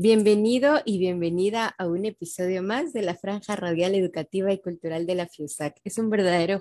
Bienvenido y bienvenida a un episodio más de la Franja Radial Educativa y Cultural de la FIUSAC. Es un verdadero,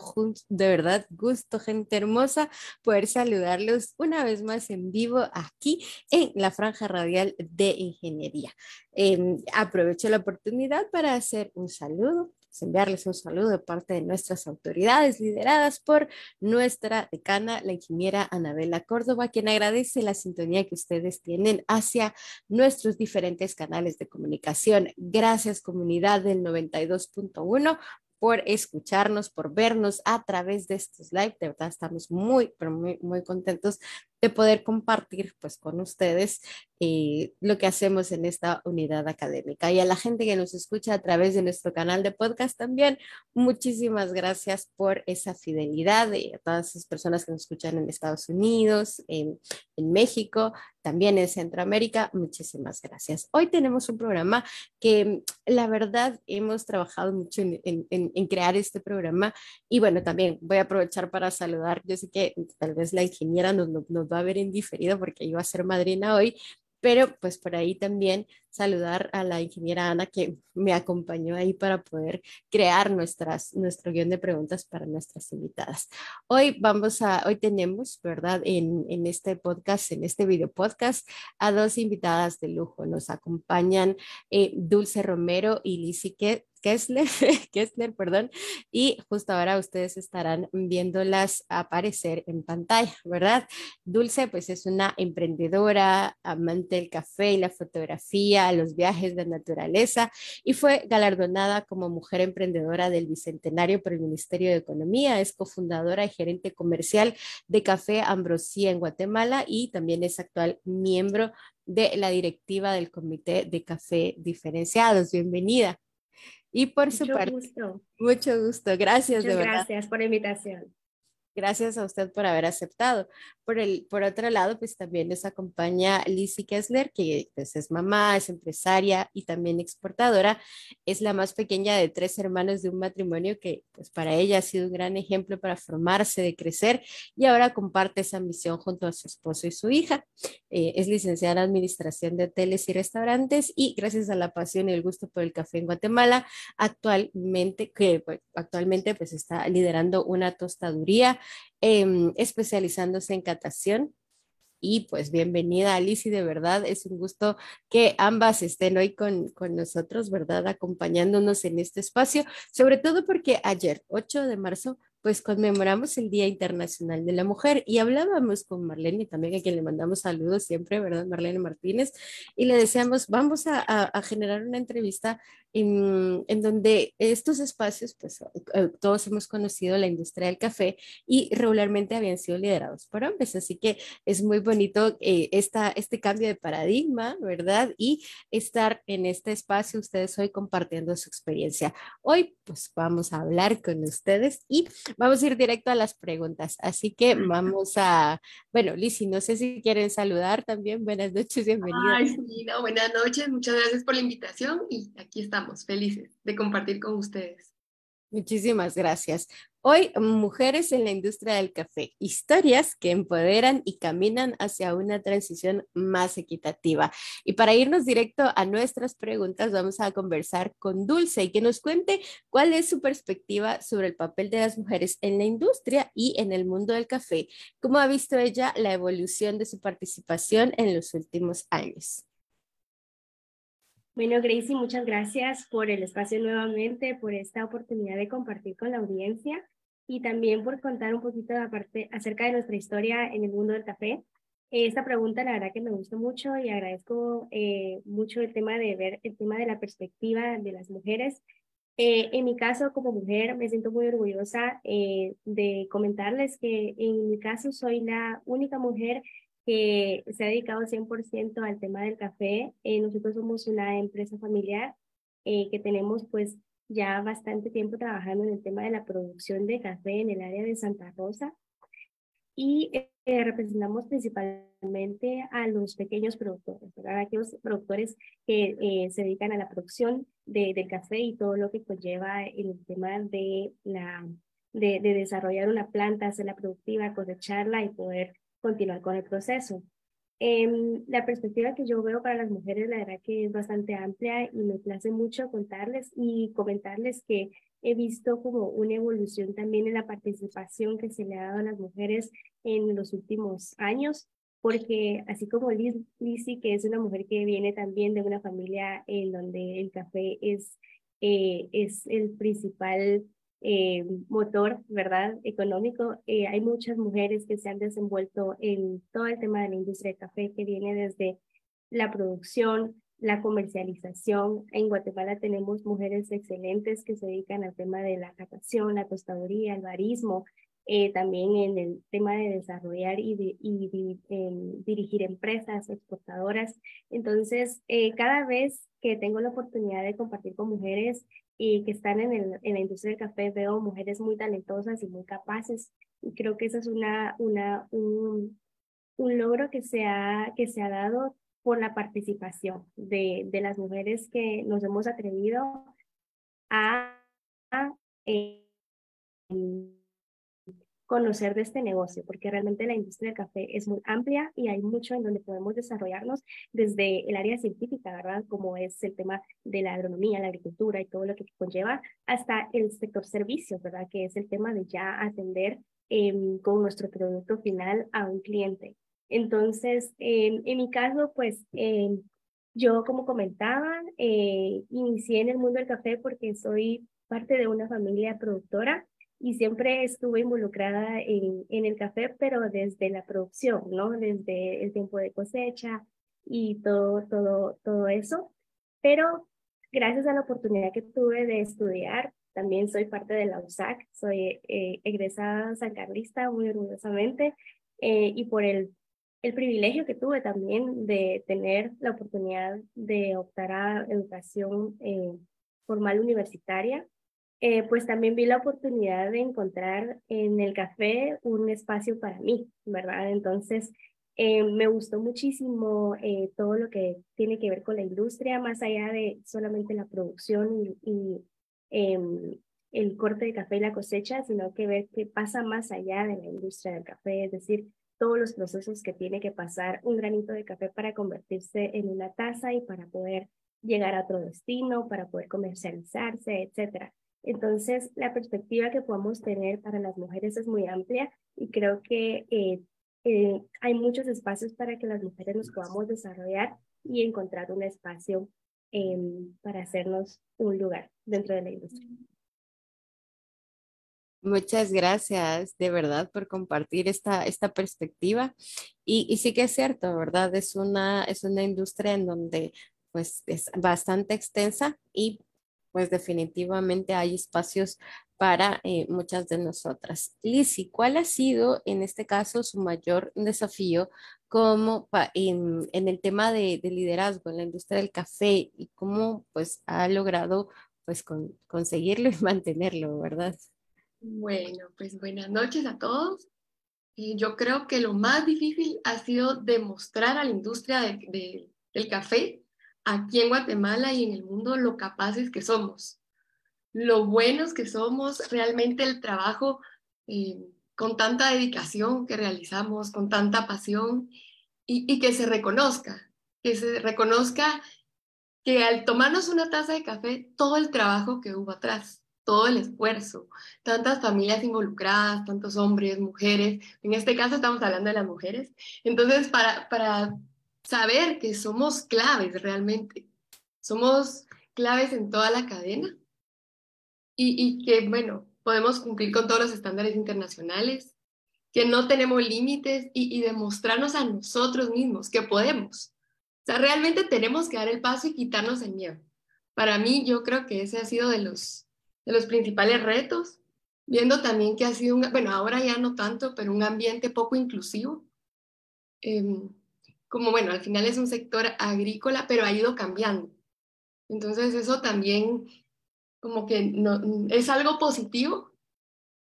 de verdad, gusto, gente hermosa, poder saludarlos una vez más en vivo aquí en la Franja Radial de Ingeniería. Em, aprovecho la oportunidad para hacer un saludo enviarles un saludo de parte de nuestras autoridades lideradas por nuestra decana, la ingeniera Anabela Córdoba, quien agradece la sintonía que ustedes tienen hacia nuestros diferentes canales de comunicación. Gracias comunidad del 92.1 por escucharnos, por vernos a través de estos live. De verdad estamos muy, pero muy, muy contentos de poder compartir pues con ustedes eh, lo que hacemos en esta unidad académica. Y a la gente que nos escucha a través de nuestro canal de podcast también, muchísimas gracias por esa fidelidad y a todas esas personas que nos escuchan en Estados Unidos, en, en México, también en Centroamérica, muchísimas gracias. Hoy tenemos un programa que la verdad hemos trabajado mucho en, en, en crear este programa y bueno, también voy a aprovechar para saludar, yo sé que tal vez la ingeniera nos, nos va a ver en diferido porque iba a ser madrina hoy, pero pues por ahí también saludar a la ingeniera Ana que me acompañó ahí para poder crear nuestras, nuestro guion de preguntas para nuestras invitadas. Hoy vamos a, hoy tenemos, ¿verdad? En, en este podcast, en este video podcast, a dos invitadas de lujo. Nos acompañan eh, Dulce Romero y Lizzie Kessler, Kessler, perdón, y justo ahora ustedes estarán viéndolas aparecer en pantalla, ¿verdad? Dulce, pues es una emprendedora, amante del café y la fotografía, los viajes de naturaleza, y fue galardonada como mujer emprendedora del Bicentenario por el Ministerio de Economía, es cofundadora y gerente comercial de Café Ambrosía en Guatemala y también es actual miembro de la directiva del Comité de Café Diferenciados. Bienvenida. Y por mucho su parte, gusto. mucho gusto. Gracias, Muchas de verdad. Gracias por la invitación. Gracias a usted por haber aceptado. Por, el, por otro lado, pues también nos acompaña Lizzie Kessler, que pues, es mamá, es empresaria y también exportadora. Es la más pequeña de tres hermanos de un matrimonio que pues para ella ha sido un gran ejemplo para formarse, de crecer y ahora comparte esa misión junto a su esposo y su hija. Eh, es licenciada en Administración de Hoteles y Restaurantes y gracias a la pasión y el gusto por el café en Guatemala, actualmente, que pues, actualmente pues está liderando una tostaduría eh, especializándose en catación. Y pues bienvenida Alice y de verdad es un gusto que ambas estén hoy con, con nosotros, ¿verdad? Acompañándonos en este espacio, sobre todo porque ayer, 8 de marzo, pues conmemoramos el Día Internacional de la Mujer y hablábamos con Marlene, también a quien le mandamos saludos siempre, ¿verdad? Marlene Martínez, y le decíamos, vamos a, a generar una entrevista en, en, donde estos espacios, pues eh, todos hemos conocido la industria del café y regularmente habían sido liderados por hombres, así que es muy bonito eh, esta, este cambio de paradigma, ¿verdad? Y estar en este espacio ustedes hoy compartiendo su experiencia. Hoy, pues vamos a hablar con ustedes y vamos a ir directo a las preguntas. Así que vamos a, bueno, Lizzy, no sé si quieren saludar también. Buenas noches, bienvenida. Ay, sí, no, buenas noches, muchas gracias por la invitación y aquí estamos, felices de compartir con ustedes. Muchísimas gracias. Hoy, mujeres en la industria del café, historias que empoderan y caminan hacia una transición más equitativa. Y para irnos directo a nuestras preguntas, vamos a conversar con Dulce y que nos cuente cuál es su perspectiva sobre el papel de las mujeres en la industria y en el mundo del café. ¿Cómo ha visto ella la evolución de su participación en los últimos años? Bueno, Gracie, muchas gracias por el espacio nuevamente, por esta oportunidad de compartir con la audiencia y también por contar un poquito aparte, acerca de nuestra historia en el mundo del café. Esta pregunta la verdad que me gustó mucho y agradezco eh, mucho el tema de ver el tema de la perspectiva de las mujeres. Eh, en mi caso, como mujer, me siento muy orgullosa eh, de comentarles que en mi caso soy la única mujer que se ha dedicado 100% al tema del café. Eh, nosotros somos una empresa familiar eh, que tenemos pues ya bastante tiempo trabajando en el tema de la producción de café en el área de Santa Rosa y eh, representamos principalmente a los pequeños productores, ¿verdad? aquellos productores que se dedican a la producción de, del café y todo lo que conlleva el tema de, la, de, de desarrollar una planta, hacerla productiva, cosecharla y poder continuar con el proceso. Em, la perspectiva que yo veo para las mujeres, la verdad que es bastante amplia y me place mucho contarles y comentarles que he visto como una evolución también en la participación que se le ha dado a las mujeres en los últimos años, porque así como Liz, que es una mujer que viene también de una familia en donde el café es, eh, es el principal eh, motor, ¿verdad? Económico. Eh, hay muchas mujeres que se han desenvuelto en todo el tema de la industria del café, que viene desde la producción, la comercialización. En Guatemala tenemos mujeres excelentes que se dedican al tema de la catación, la tostaduría, el barismo, eh, también en el tema de desarrollar y, y, dirigir empresas exportadoras. Entonces, cada vez que tengo la oportunidad de compartir con mujeres, y que están en, el, en la industria del café, veo mujeres muy talentosas y muy capaces. Y creo que eso es una, una, un, un logro que se, ha, que se ha dado por la participación de, de las mujeres que nos hemos atrevido a, a eh, conocer de este negocio, porque realmente la industria del café es muy amplia y hay mucho en donde podemos desarrollarnos desde el área científica, ¿verdad? Como es el tema de la agronomía, la agricultura y todo lo que conlleva, hasta el sector servicios, ¿verdad? Que es el tema de ya atender em, con nuestro producto final a un cliente. Entonces, en mi caso, pues em, yo, como comentaba, eh, inicié en el mundo del café porque soy parte de una familia productora y siempre estuve involucrada en, en, el café, pero desde la producción, ¿no? Desde el tiempo de cosecha y todo, todo, todo eso. Pero gracias a la oportunidad que tuve de estudiar, también soy parte de la USAC, soy eh, egresada sancarlista muy orgullosamente eh, y por el, el privilegio que tuve también de tener la oportunidad de optar a educación eh, formal universitaria eh, pues también vi la oportunidad de encontrar en el café un espacio para mí, ¿verdad? Entonces, eh, me gustó muchísimo eh, todo lo que tiene que ver con la industria, más allá de solamente la producción y, em, el corte de café y la cosecha, sino que ver qué pasa más allá de la industria del café, es decir, todos los procesos que tiene que pasar un granito de café para convertirse en una taza y para poder llegar a otro destino, para poder comercializarse, etcétera. Entonces, la perspectiva que podemos tener para las mujeres es muy amplia y creo que eh, eh, hay muchos espacios para que las mujeres nos podamos desarrollar y encontrar un espacio em, para hacernos un lugar dentro de la industria. Muchas gracias de verdad por compartir esta, esta perspectiva. Y, y, sí que es cierto, ¿verdad? Es una, es una industria en donde pues es bastante extensa y pues definitivamente hay espacios para eh, muchas de nosotras. Lizzie, ¿cuál ha sido en este caso su mayor desafío como en, en, el tema de, liderazgo en la industria del café y cómo pues ha logrado pues conseguirlo y mantenerlo, verdad? Bueno, pues buenas noches a todos. Eh, yo creo que lo más difícil ha sido demostrar a la industria del café aquí en Guatemala y en el mundo lo capaces que somos, lo buenos que somos, realmente el trabajo eh, con tanta dedicación que realizamos, con tanta pasión y, que se reconozca, que se reconozca que al tomarnos una taza de café, todo el trabajo que hubo atrás, todo el esfuerzo, tantas familias involucradas, tantos hombres, mujeres, en este caso estamos hablando de las mujeres, entonces para, para saber que somos claves realmente. Somos claves en toda la cadena y, que, bueno, podemos cumplir con todos los estándares internacionales, que no tenemos límites y, demostrarnos a nosotros mismos que podemos. O sea, realmente tenemos que dar el paso y quitarnos el miedo. Para mí, yo creo que ese ha sido de los, de los principales retos, viendo también que ha sido, un, bueno, ahora ya no tanto, pero un ambiente poco inclusivo. Em, como bueno, al final es un sector agrícola, pero ha ido cambiando. Entonces eso también como que no, es algo positivo,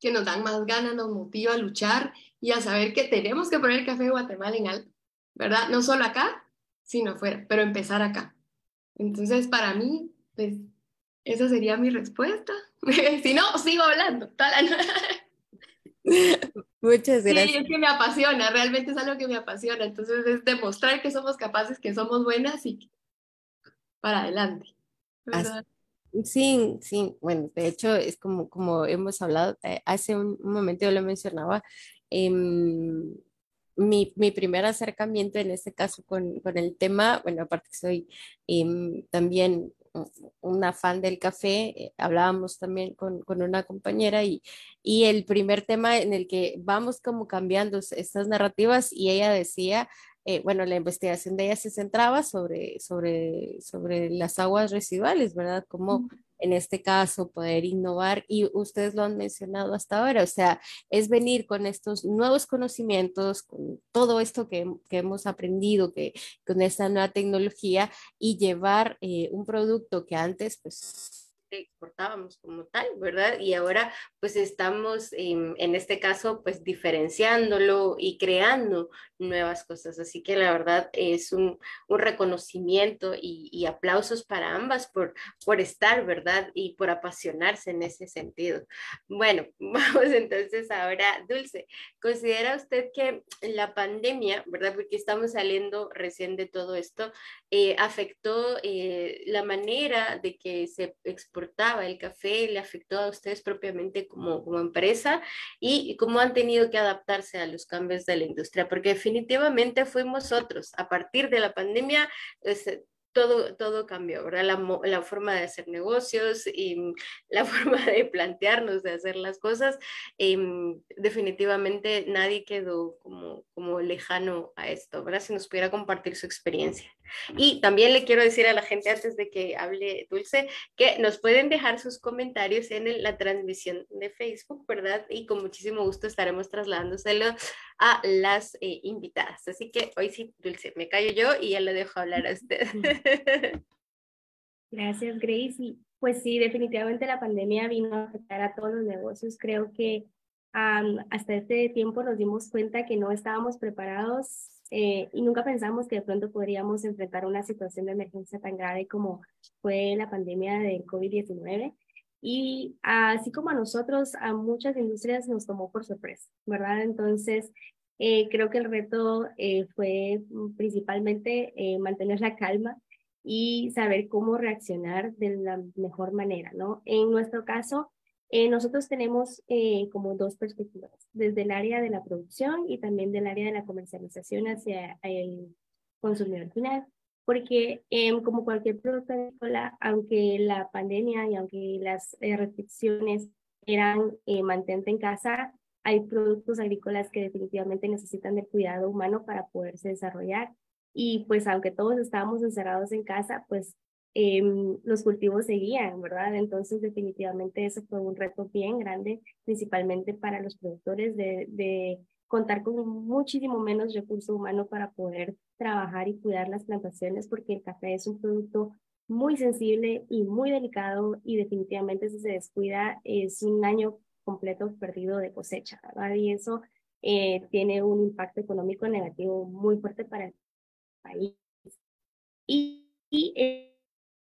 que nos dan más ganas, nos motiva a luchar y a saber que tenemos que poner el café de Guatemala en alto, ¿verdad? No solo acá, sino afuera, pero empezar acá. Entonces para mí, pues esa sería mi respuesta. si no, sigo hablando. Muchas gracias. Sí, es que me apasiona, realmente es algo que me apasiona. Entonces es demostrar que somos capaces, que somos buenas y para adelante. Sí, sí, bueno, de hecho es como, como hemos hablado, eh, hace un, momento yo lo mencionaba, em, mi, mi, primer acercamiento en este caso con, con el tema, bueno, aparte soy em, también una fan del café, eh, hablábamos también con, con, una compañera y, y el primer tema en el que vamos como cambiando estas narrativas y ella decía, eh, bueno, la investigación de ella se centraba sobre, sobre, sobre las aguas residuales, ¿verdad? Como en este caso, poder innovar y ustedes lo han mencionado hasta ahora, o sea, es venir con estos nuevos conocimientos, con todo esto que, que hemos aprendido, que con esta nueva tecnología y llevar eh, un producto que antes, pues exportábamos como tal, ¿verdad? Y ahora pues estamos en, en, este caso pues diferenciándolo y creando nuevas cosas. Así que la verdad es un, un reconocimiento y, y, aplausos para ambas por, por estar, ¿verdad? Y por apasionarse en ese sentido. Bueno, vamos entonces ahora, Dulce, ¿considera usted que la pandemia, ¿verdad? Porque estamos saliendo recién de todo esto, eh, afectó eh, la manera de que se el café, le afectó a ustedes propiamente como, como empresa y cómo han tenido que adaptarse a los cambios de la industria, porque definitivamente fuimos otros. A partir de la pandemia, pues, todo, todo cambió, ¿verdad? La, la, forma de hacer negocios y la forma de plantearnos, de hacer las cosas, eh, definitivamente nadie quedó como, como lejano a esto, ¿verdad? Si nos pudiera compartir su experiencia. Y también le quiero decir a la gente antes de que hable Dulce que nos pueden dejar sus comentarios en la transmisión de Facebook, ¿verdad? Y con muchísimo gusto estaremos trasladándoselo a las eh, invitadas. Así que hoy sí, Dulce, me callo yo y ya le dejo hablar a usted. Gracias, Grace. pues sí, definitivamente la pandemia vino a afectar a todos los negocios. Creo que hasta este tiempo nos dimos cuenta que no estábamos preparados eh, y nunca pensamos que de pronto podríamos enfrentar una situación de emergencia tan grave como fue la pandemia del COVID-19. Y así como a nosotros, a muchas industrias nos tomó por sorpresa, ¿verdad? Entonces, eh, creo que el reto eh, fue principalmente mantener la calma y saber cómo reaccionar de la mejor manera, ¿no? En nuestro caso, eh, nosotros tenemos eh, como dos perspectivas, desde el área de la producción y también del área de la comercialización hacia el consumidor final, porque em, como cualquier producto agrícola, aunque la pandemia y aunque las eh, restricciones eran mantente en casa, hay productos agrícolas que definitivamente necesitan del cuidado humano para poderse desarrollar. Y pues aunque todos estábamos encerrados en casa, pues Em, los cultivos seguían, ¿verdad? Entonces, definitivamente eso fue un reto bien grande, principalmente para los productores, de, de contar con muchísimo menos recurso humano para poder trabajar y cuidar las plantaciones, porque el café es un producto muy sensible y muy delicado y definitivamente si se descuida es un año completo perdido de cosecha, ¿verdad? Y eso eh, tiene un impacto económico negativo muy fuerte para el país. Y, y eh,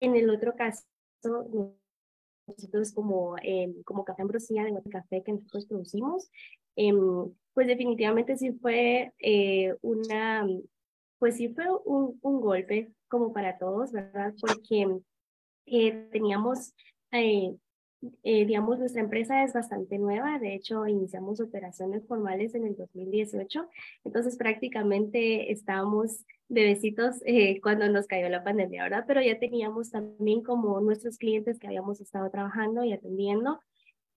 en el otro caso, nosotros como, eh, como Café Ambrosía, de café que nosotros producimos, eh, pues definitivamente sí fue eh, una, pues sí fue un, un, golpe como para todos, ¿verdad? Porque eh, teníamos eh, digamos, nuestra empresa es bastante nueva, de hecho iniciamos operaciones formales en el 2018, entonces prácticamente estábamos bebecitos eh, cuando nos cayó la pandemia, ¿verdad? Pero ya teníamos también como nuestros clientes que habíamos estado trabajando y atendiendo.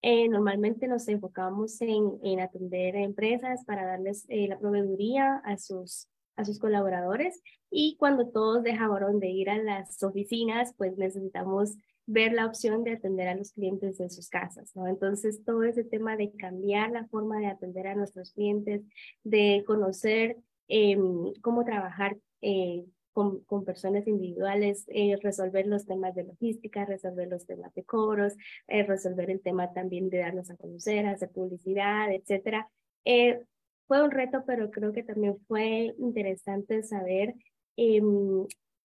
Eh, normalmente nos enfocamos en, en atender a empresas para darles eh, la proveeduría a sus, a sus colaboradores y cuando todos dejaron de ir a las oficinas, pues necesitamos ver la opción de atender a los clientes en sus casas, ¿no? Entonces, todo ese tema de cambiar la forma de atender a nuestros clientes, de conocer em, cómo trabajar eh, con, con, personas individuales, eh, resolver los temas de logística, resolver los temas de cobros, eh, resolver el tema también de darnos a conocer, hacer publicidad, etcétera. fue un reto, pero creo que también fue interesante saber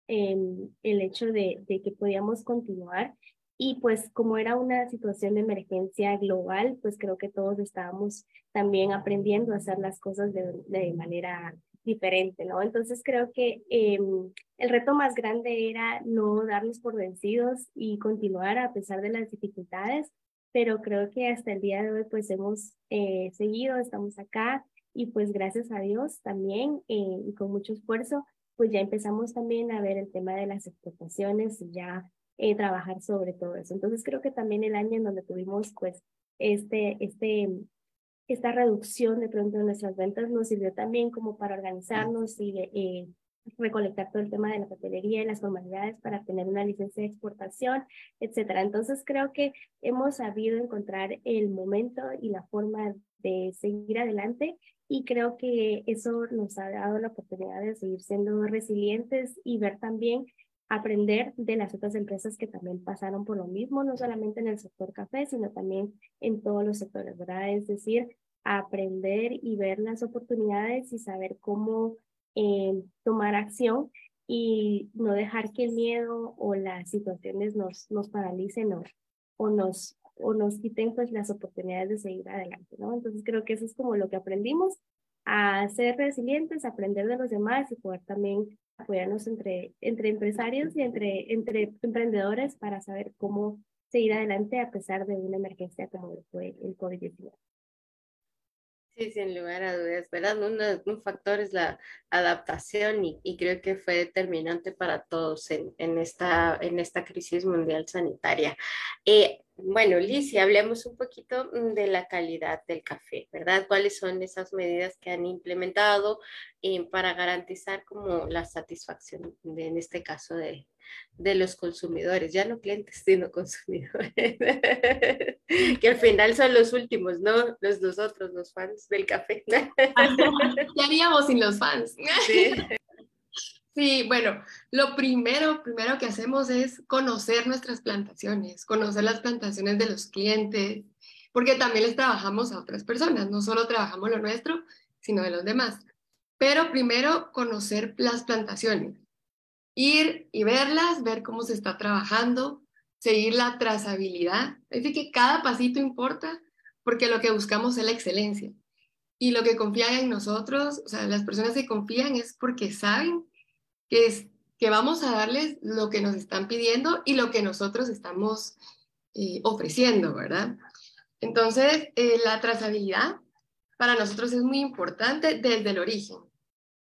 em, el hecho de, que podíamos continuar Y pues como era una situación de emergencia global, pues creo que todos estábamos también aprendiendo a hacer las cosas de, de manera diferente, ¿no? Entonces creo que em, el reto más grande era no darnos por vencidos y continuar a pesar de las dificultades, pero creo que hasta el día de hoy pues hemos eh, seguido, estamos acá y pues gracias a Dios también eh, y con mucho esfuerzo pues ya empezamos también a ver el tema de las exportaciones y ya eh, trabajar sobre todo eso. Entonces creo que también el año en donde tuvimos pues este, este, esta reducción de pronto de nuestras ventas nos sirvió también como para organizarnos y eh, recolectar todo el tema de la papelería y las formalidades para tener una licencia de exportación, etcétera. Entonces creo que hemos sabido encontrar el momento y la forma de seguir adelante y creo que eso nos ha dado la oportunidad de seguir siendo resilientes y ver también aprender de las otras empresas que también pasaron por lo mismo, no solamente en el sector café, sino también en todos los sectores, ¿verdad? Es decir, aprender y ver las oportunidades y saber cómo eh, tomar acción y no dejar que el miedo o las situaciones nos, nos paralicen o, o, nos, o nos quiten pues las oportunidades de seguir adelante, ¿no? Entonces creo que eso es como lo que aprendimos, a ser resilientes, aprender de los demás y poder también apoyarnos entre, entre empresarios y entre, entre emprendedores para saber cómo seguir adelante a pesar de una emergencia como fue el COVID-19. Sí, sin lugar a dudas, ¿verdad? un factor es la adaptación y, y, creo que fue determinante para todos en, en, esta, en esta crisis mundial sanitaria. Eh, bueno, Liz, hablemos un poquito mm, de la calidad del café, ¿verdad? ¿Cuáles son esas medidas que han implementado eh, para garantizar como la satisfacción, en este caso, de, de los consumidores, ya no clientes, sino consumidores, que al final son los últimos, ¿no? Los nosotros, los fans del café. ¿Qué haríamos sin los fans? Sí. Sí, bueno, lo primero, primero que hacemos es conocer nuestras plantaciones, conocer las plantaciones de los clientes, porque también les trabajamos a otras personas, no solo trabajamos lo nuestro, sino de los demás. Pero primero conocer las plantaciones, ir y verlas, ver cómo se está trabajando, seguir la trazabilidad. Es decir, que cada pasito importa porque lo que buscamos es la excelencia. Y lo que confían en nosotros, o sea, las personas que confían es porque saben que, es, que vamos a darles lo que nos están pidiendo y lo que nosotros estamos eh, ofreciendo, ¿verdad? Entonces, eh, la trazabilidad para nosotros es muy importante desde el origen.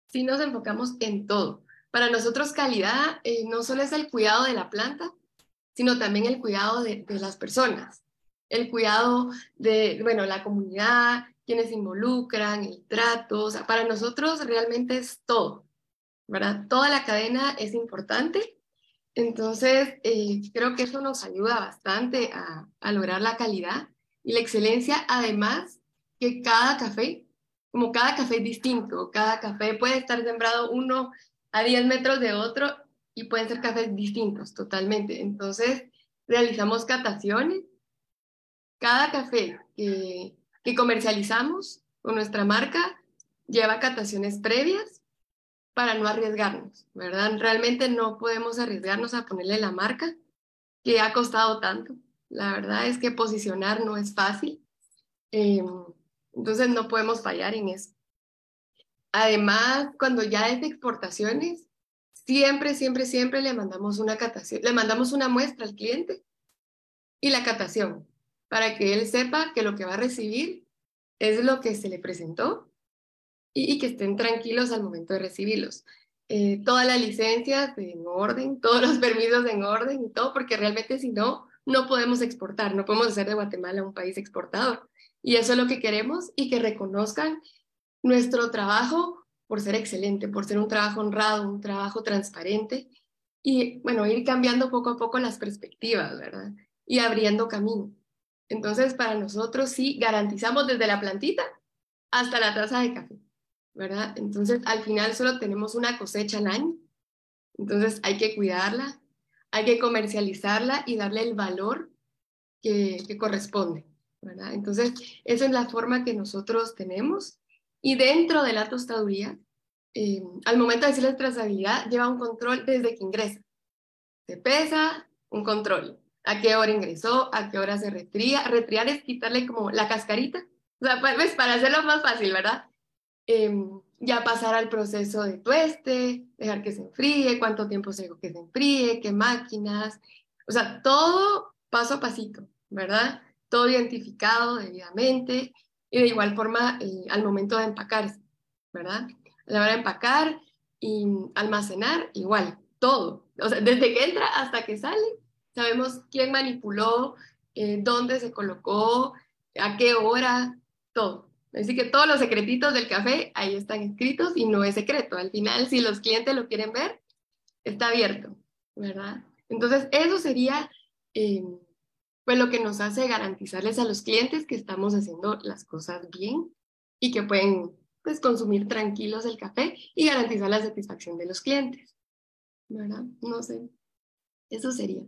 Si nos enfocamos en todo. Para nosotros calidad eh, no solo es el cuidado de la planta, sino también el cuidado de, las personas, el cuidado de, bueno, la comunidad, quienes involucran, el trato, o sea, para nosotros realmente es todo. ¿verdad? Toda la cadena es importante. Entonces, eh, creo que eso nos ayuda bastante a, a, lograr la calidad y la excelencia, además que cada café, como cada café es distinto, cada café puede estar sembrado uno a 10 metros de otro y pueden ser cafés distintos totalmente. Entonces, realizamos cataciones. Cada café que, comercializamos con nuestra marca lleva cataciones previas para no arriesgarnos, ¿verdad? Realmente no podemos arriesgarnos a ponerle la marca que ha costado tanto. La verdad es que posicionar no es fácil. Em, entonces no podemos fallar en eso. Además, cuando ya es de exportaciones, siempre, siempre, siempre le mandamos una catación, le mandamos una muestra al cliente y la catación para que él sepa que lo que va a recibir es lo que se le presentó y, que estén tranquilos al momento de recibirlos. Eh, todas las licencias en orden, todos los permisos en orden y todo, porque realmente si no, no podemos exportar, no podemos hacer de Guatemala un país exportador. Y eso es lo que queremos y que reconozcan nuestro trabajo por ser excelente, por ser un trabajo honrado, un trabajo transparente y, bueno, ir cambiando poco a poco las perspectivas, ¿verdad? Y abriendo camino. Entonces, para nosotros sí garantizamos desde la plantita hasta la taza de café. ¿verdad? Entonces, al final solo tenemos una cosecha al año, entonces hay que cuidarla, hay que comercializarla y darle el valor que, corresponde, ¿verdad? Entonces, esa es la forma que nosotros tenemos y dentro de la tostaduría, eh, al momento de la trazabilidad, lleva un control desde que ingresa. Se pesa, un control. a qué hora ingresó, a qué hora se retría. Retriar es quitarle como la cascarita, o sea, pues para hacerlo más fácil, ¿verdad? Em, ya pasar al proceso de tueste, dejar que se enfríe, cuánto tiempo se que se enfríe, qué máquinas, o sea, todo paso a pasito, ¿verdad? Todo identificado debidamente y de igual forma eh, al momento de empacarse, ¿verdad? A la hora de empacar y almacenar, igual, todo. O sea, desde que entra hasta que sale, sabemos quién manipuló, eh, dónde se colocó, a qué hora, todo. Así que todos los secretitos del café ahí están escritos y no es secreto. Al final, si los clientes lo quieren ver, está abierto, ¿verdad? Entonces, eso sería eh, lo que nos hace garantizarles a los clientes que estamos haciendo las cosas bien y que pueden pues, consumir tranquilos el café y garantizar la satisfacción de los clientes, ¿verdad? No sé, eso sería.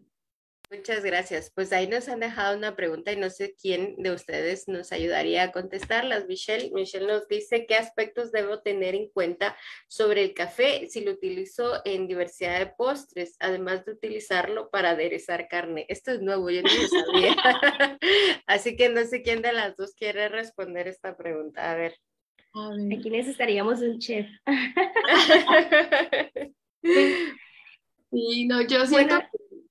Muchas gracias. Pues ahí nos han dejado una pregunta y no sé quién de ustedes nos ayudaría a contestarlas. Michelle, Michelle nos dice qué aspectos debo tener en cuenta sobre el café si lo utilizo en diversidad de postres, además de utilizarlo para aderezar carne. Esto es nuevo, yo no lo sabía. Así que no sé quién de las dos quiere responder esta pregunta. A ver. Aquí necesitaríamos un chef. sí, no, yo siento...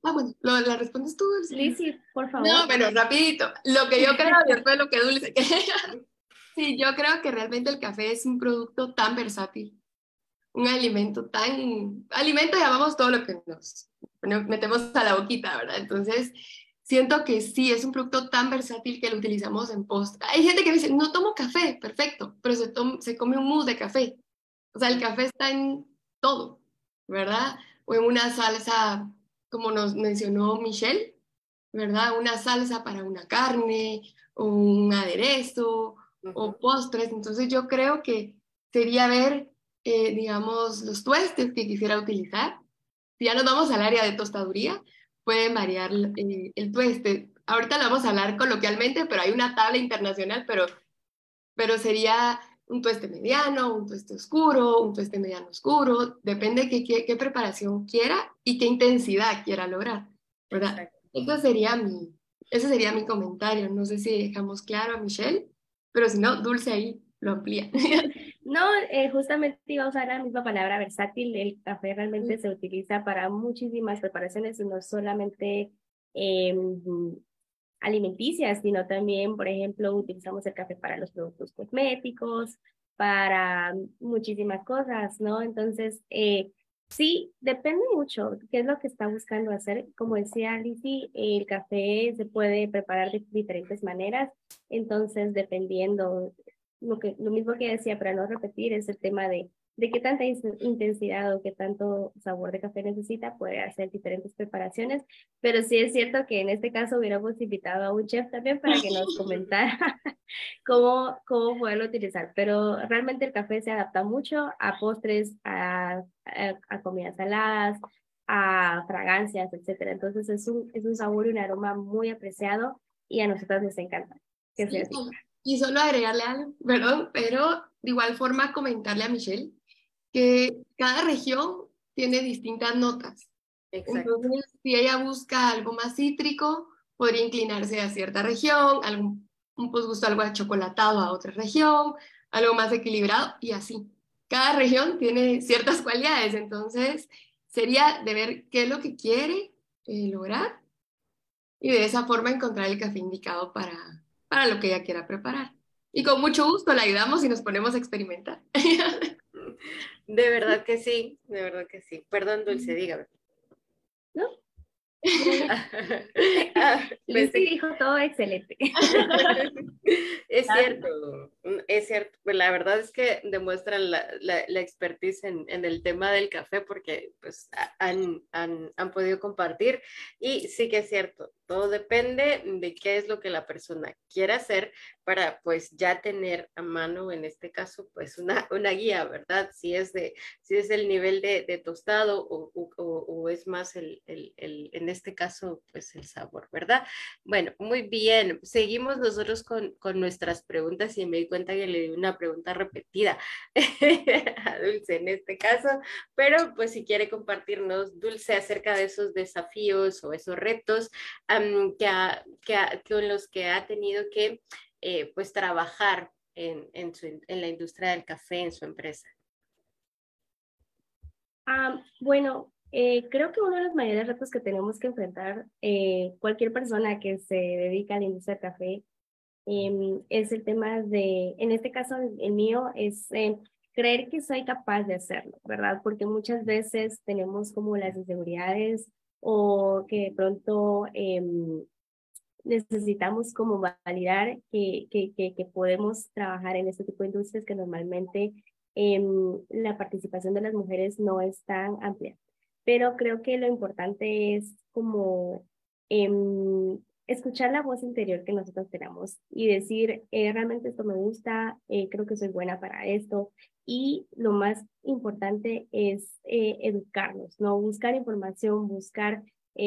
Ah, bueno, ¿la respondes tú? Sí, por favor. No, pero rapidito. Lo que yo creo, después lo que Dulce. sí, yo creo que realmente el café es un producto tan versátil, un alimento tan... Alimento llamamos todo lo que nos metemos a la boquita, ¿verdad? Entonces, siento que sí, es un producto tan versátil que lo utilizamos en post. Hay gente que dice, no tomo café, perfecto, pero se, se come un mousse de café. O sea, el café está en todo, ¿verdad? O en una salsa como nos mencionó Michelle, ¿verdad? Una salsa para una carne, o un aderezo, o postres. Entonces yo creo que sería ver, eh, digamos, los tuestes que quisiera utilizar. Si ya nos vamos al área de tostaduría, pueden variar eh, el tueste. Ahorita lo vamos a hablar coloquialmente, pero hay una tabla internacional, pero, pero sería un tueste mediano, un tueste oscuro, un tueste mediano oscuro, depende de qué, qué, preparación quiera y qué intensidad quiera lograr, ¿verdad? Eso sería mi, ese sería mi comentario. No sé si dejamos claro a Michelle, pero si no, Dulce ahí lo amplía. No, eh, justamente iba a usar la misma palabra versátil. El café realmente se utiliza para muchísimas preparaciones, no solamente eh, alimenticias, sino también, por ejemplo, utilizamos el café para los productos cosméticos, para muchísimas cosas, ¿no? Entonces, eh, sí, depende mucho qué es lo que está buscando hacer. Como decía Lizzie, el café se puede preparar de diferentes maneras, entonces, dependiendo, lo, que, lo mismo que decía, para no repetir, es el tema de de qué tanta intensidad o qué tanto sabor de café necesita, puede hacer diferentes preparaciones, pero sí es cierto que en este caso hubiéramos invitado a un chef también para que nos comentara cómo, cómo poderlo utilizar, pero realmente el café se adapta mucho a postres, a, a, comidas saladas, a fragancias, etcétera. Entonces es un, es un sabor y un aroma muy apreciado y a nosotros nos encanta. Que sea así. Y solo agregarle algo, perdón, pero de igual forma comentarle a Michelle que cada región tiene distintas notas. Entonces, si ella busca algo más cítrico, podría inclinarse a cierta región, algún, un posgusto algo achocolatado a otra región, algo más equilibrado y así. Cada región tiene ciertas cualidades, entonces sería de ver qué es lo que quiere eh, lograr y de esa forma encontrar el café indicado para, para lo que ella quiera preparar. Y con mucho gusto la ayudamos y nos ponemos a experimentar. De verdad que sí, de verdad que sí. Perdón, Dulce, dígame. ¿No? ah, dijo todo excelente. es cierto, es cierto. Pues la verdad es que demuestran la, la, expertise en, en, el tema del café porque pues han, han, han, podido compartir y sí que es cierto. Todo depende de qué es lo que la persona quiera hacer para pues ya tener a mano, en este caso, pues una, una guía, ¿verdad? Si es, de, si es el nivel de, tostado o, o, es más el, el, en este caso, pues el sabor, ¿verdad? Bueno, muy bien. Seguimos nosotros con, con nuestras preguntas y me di cuenta que le di una pregunta repetida a Dulce en este caso, pero pues si quiere compartirnos, Dulce, acerca de esos desafíos o esos retos que, ha, con los que ha tenido que eh, pues trabajar en, en, su, en, la industria del café en su empresa? Um, bueno, eh, creo que uno de los mayores retos que tenemos que enfrentar eh, cualquier persona que se dedica a la industria del café eh, es el tema de, en este caso el mío, es creer que soy capaz de hacerlo, ¿verdad? Porque muchas veces tenemos como las inseguridades o que de pronto em, necesitamos como validar que, que, que, podemos trabajar en este tipo de industrias que normalmente eh, la participación de las mujeres no es tan amplia. Pero creo que lo importante es como eh, escuchar la voz interior que nosotros tenemos y decir, eh, realmente esto me gusta, eh, creo que soy buena para esto. Y lo más importante es eh, educarnos, ¿no? Buscar información, buscar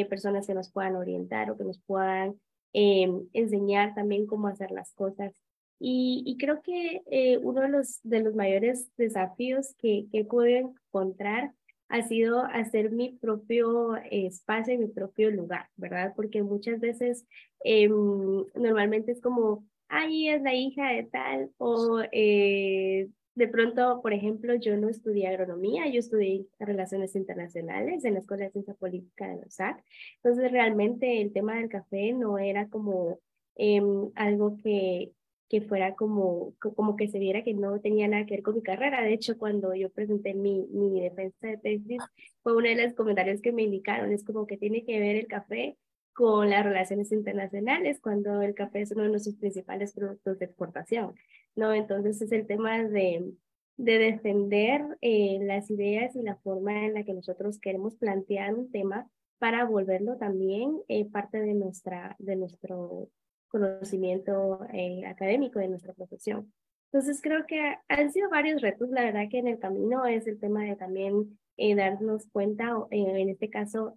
personas que nos puedan orientar o que nos puedan eh, enseñar también cómo hacer las cosas. Y, creo que eh, uno de los, de los mayores desafíos que, que pude encontrar ha sido hacer mi propio espacio, mi propio lugar, ¿verdad? Porque muchas veces eh, normalmente es como, ahí es la hija de tal, o eh, de pronto, por ejemplo, yo no estudié agronomía, yo estudié relaciones internacionales en la Escuela de Ciencia Política de la USAC. Entonces, realmente el tema del café no era como eh, algo que, que fuera como, como que se viera que no tenía nada que ver con mi carrera. De hecho, cuando yo presenté mi, mi defensa de tesis, fue uno de los comentarios que me indicaron, es como que tiene que ver el café con las relaciones internacionales, cuando el café es uno de nuestros principales productos de exportación. ¿no? Entonces es el tema de, de defender eh, las ideas y la forma en la que nosotros queremos plantear un tema para volverlo también eh, parte de, nuestra, de nuestro conocimiento eh, académico, de nuestra profesión. Entonces creo que han sido varios retos, la verdad que en el camino es el tema de también darnos cuenta, en este caso,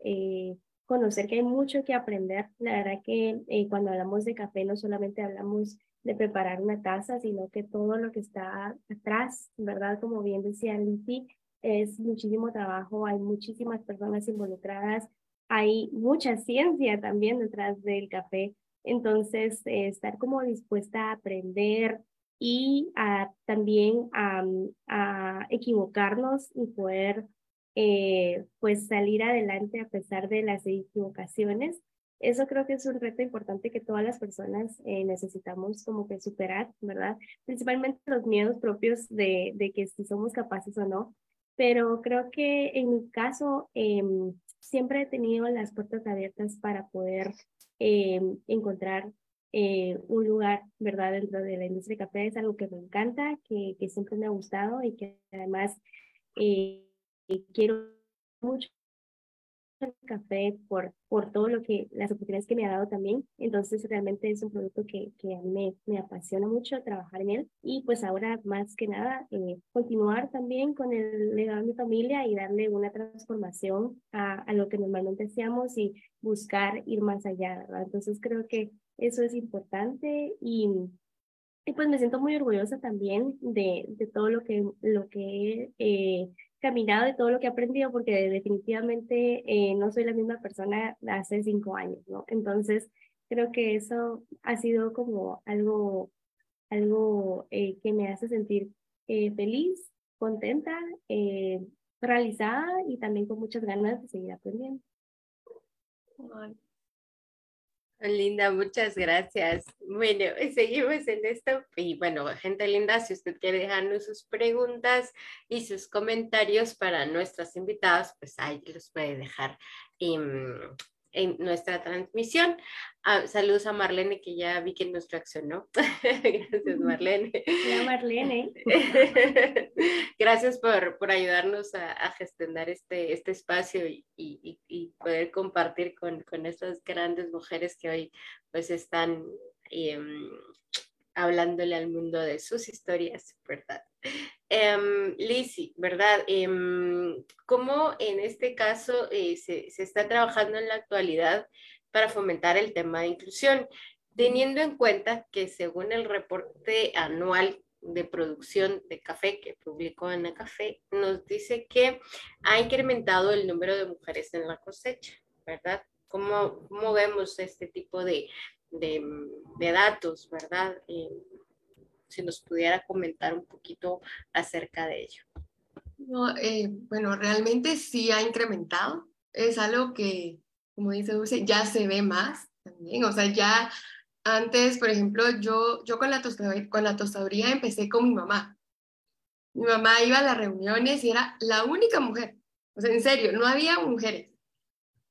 conocer que hay mucho que aprender. La verdad que cuando hablamos de café no solamente hablamos de preparar una taza, sino que todo lo que está atrás, ¿verdad? Como bien decía Liti, es muchísimo trabajo, hay muchísimas personas involucradas, hay mucha ciencia también detrás del café. Entonces, eh, estar como dispuesta a aprender y a, también a, a equivocarnos y poder eh, pues salir adelante a pesar de las equivocaciones eso creo que es un reto importante que todas las personas eh, necesitamos como que superar, ¿verdad? Principalmente los miedos propios de, de, que si somos capaces o no. Pero creo que en mi caso eh, siempre he tenido las puertas abiertas para poder eh, encontrar eh, un lugar, ¿verdad? Dentro de la industria de café es algo que me encanta, que, que siempre me ha gustado y que además eh, quiero mucho el café por, por todo lo que, las oportunidades que me ha dado también. Entonces realmente es un producto que, que a mí me, me apasiona mucho trabajar en él y pues ahora más que nada eh, continuar también con el legado de mi familia y darle una transformación a, a lo que normalmente hacíamos y buscar ir más allá, ¿verdad? Entonces creo que eso es importante y, y pues me siento muy orgullosa también de, de todo lo que, lo que eh, caminado de todo lo que he aprendido porque definitivamente eh, no soy la misma persona de hace cinco años, ¿no? Entonces, creo que eso ha sido como algo, algo eh, que me hace sentir eh, feliz, contenta, realizada y también con muchas ganas de seguir aprendiendo. Linda, muchas gracias. Bueno, seguimos en esto. Y bueno, gente linda, si usted quiere dejarnos sus preguntas y sus comentarios para nuestras invitadas, pues ahí los puede dejar en, en nuestra transmisión. Ah, saludos a Marlene, que ya vi que nos reaccionó. Gracias, Marlene. Hola, Marlene. Gracias por, por ayudarnos a, a, gestionar este, este espacio y, y, y poder compartir con, con, estas grandes mujeres que hoy pues están um, hablándole al mundo de sus historias, ¿verdad? Um, Lizzie, ¿verdad? Um, ¿Cómo en este caso eh, se, está trabajando en la actualidad para fomentar el tema de inclusión? Teniendo en cuenta que según el reporte anual de producción de café que publicó Ana Café, nos dice que ha incrementado el número de mujeres en la cosecha, ¿verdad? ¿Cómo, cómo vemos este tipo de, datos, ¿verdad? Eh, si nos pudiera comentar un poquito acerca de ello. No, eh, bueno, realmente sí ha incrementado. Es algo que, como dice Dulce, ya se ve más también. O sea, ya antes, por ejemplo, yo, yo con, la tostaduría, con la tostaduría empecé con mi mamá. Mi mamá iba a las reuniones y era la única mujer. O sea, en serio, no había mujeres.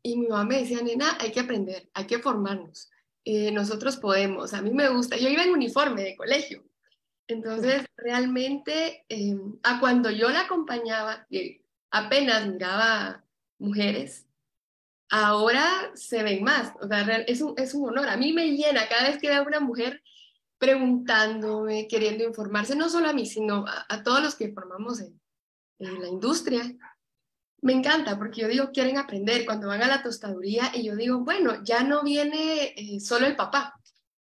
Y mi mamá me decía, nena, hay que aprender, hay que formarnos. Eh, nosotros podemos. A mí me gusta. Yo iba en uniforme de colegio. Entonces, realmente, eh, a cuando yo la acompañaba, que apenas miraba mujeres, ahora se ven más. O sea, es un, es un honor. A mí me llena cada vez que veo a una mujer preguntándome, queriendo informarse, no solo a mí, sino a, todos los que formamos en, en, la industria. Me encanta porque yo digo, quieren aprender cuando van a la tostaduría y yo digo, bueno, ya no viene eh, solo el papá,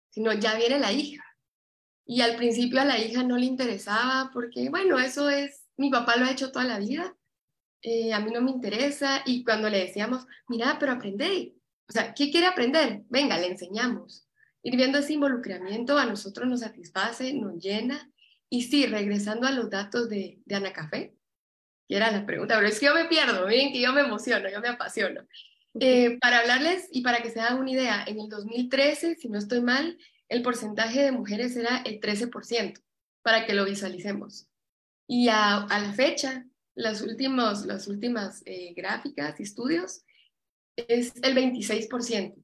sino ya viene la hija y al principio a la hija no le interesaba porque, bueno, eso es, mi papá lo ha hecho toda la vida, eh, a mí no me interesa. Y cuando le decíamos, mira, pero aprende, o sea, ¿qué quiere aprender? Venga, le enseñamos. Ir viendo ese involucramiento a nosotros nos satisface, nos llena. Y sí, regresando a los datos de, de Ana Café, que era la pregunta, pero es que yo me pierdo, miren que yo me emociono, yo me apasiono. Eh, para hablarles y para que se hagan una idea, en el 2013, si no estoy mal, el porcentaje de mujeres era el 13%, para que lo visualicemos. Y a, la fecha, las, últimos, las últimas eh, gráficas y estudios es el 26%.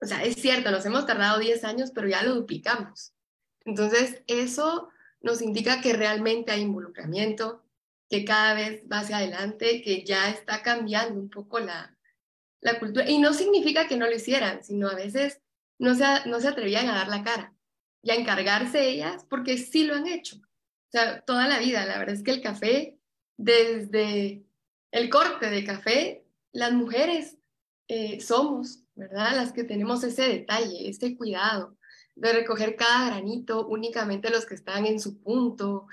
O sea, es cierto, nos hemos tardado 10 años, pero ya lo duplicamos. Entonces, eso nos indica que realmente hay involucramiento, que cada vez va hacia adelante, que ya está cambiando un poco la, la cultura. Y no significa que no lo hicieran, sino a veces no se, no se atrevían a dar la cara y a encargarse ellas porque sí lo han hecho. O sea, toda la vida, la verdad es que el café, desde el corte de café, las mujeres eh, somos, ¿verdad? Las que tenemos ese detalle, ese cuidado de recoger cada granito, únicamente los que están en su punto. O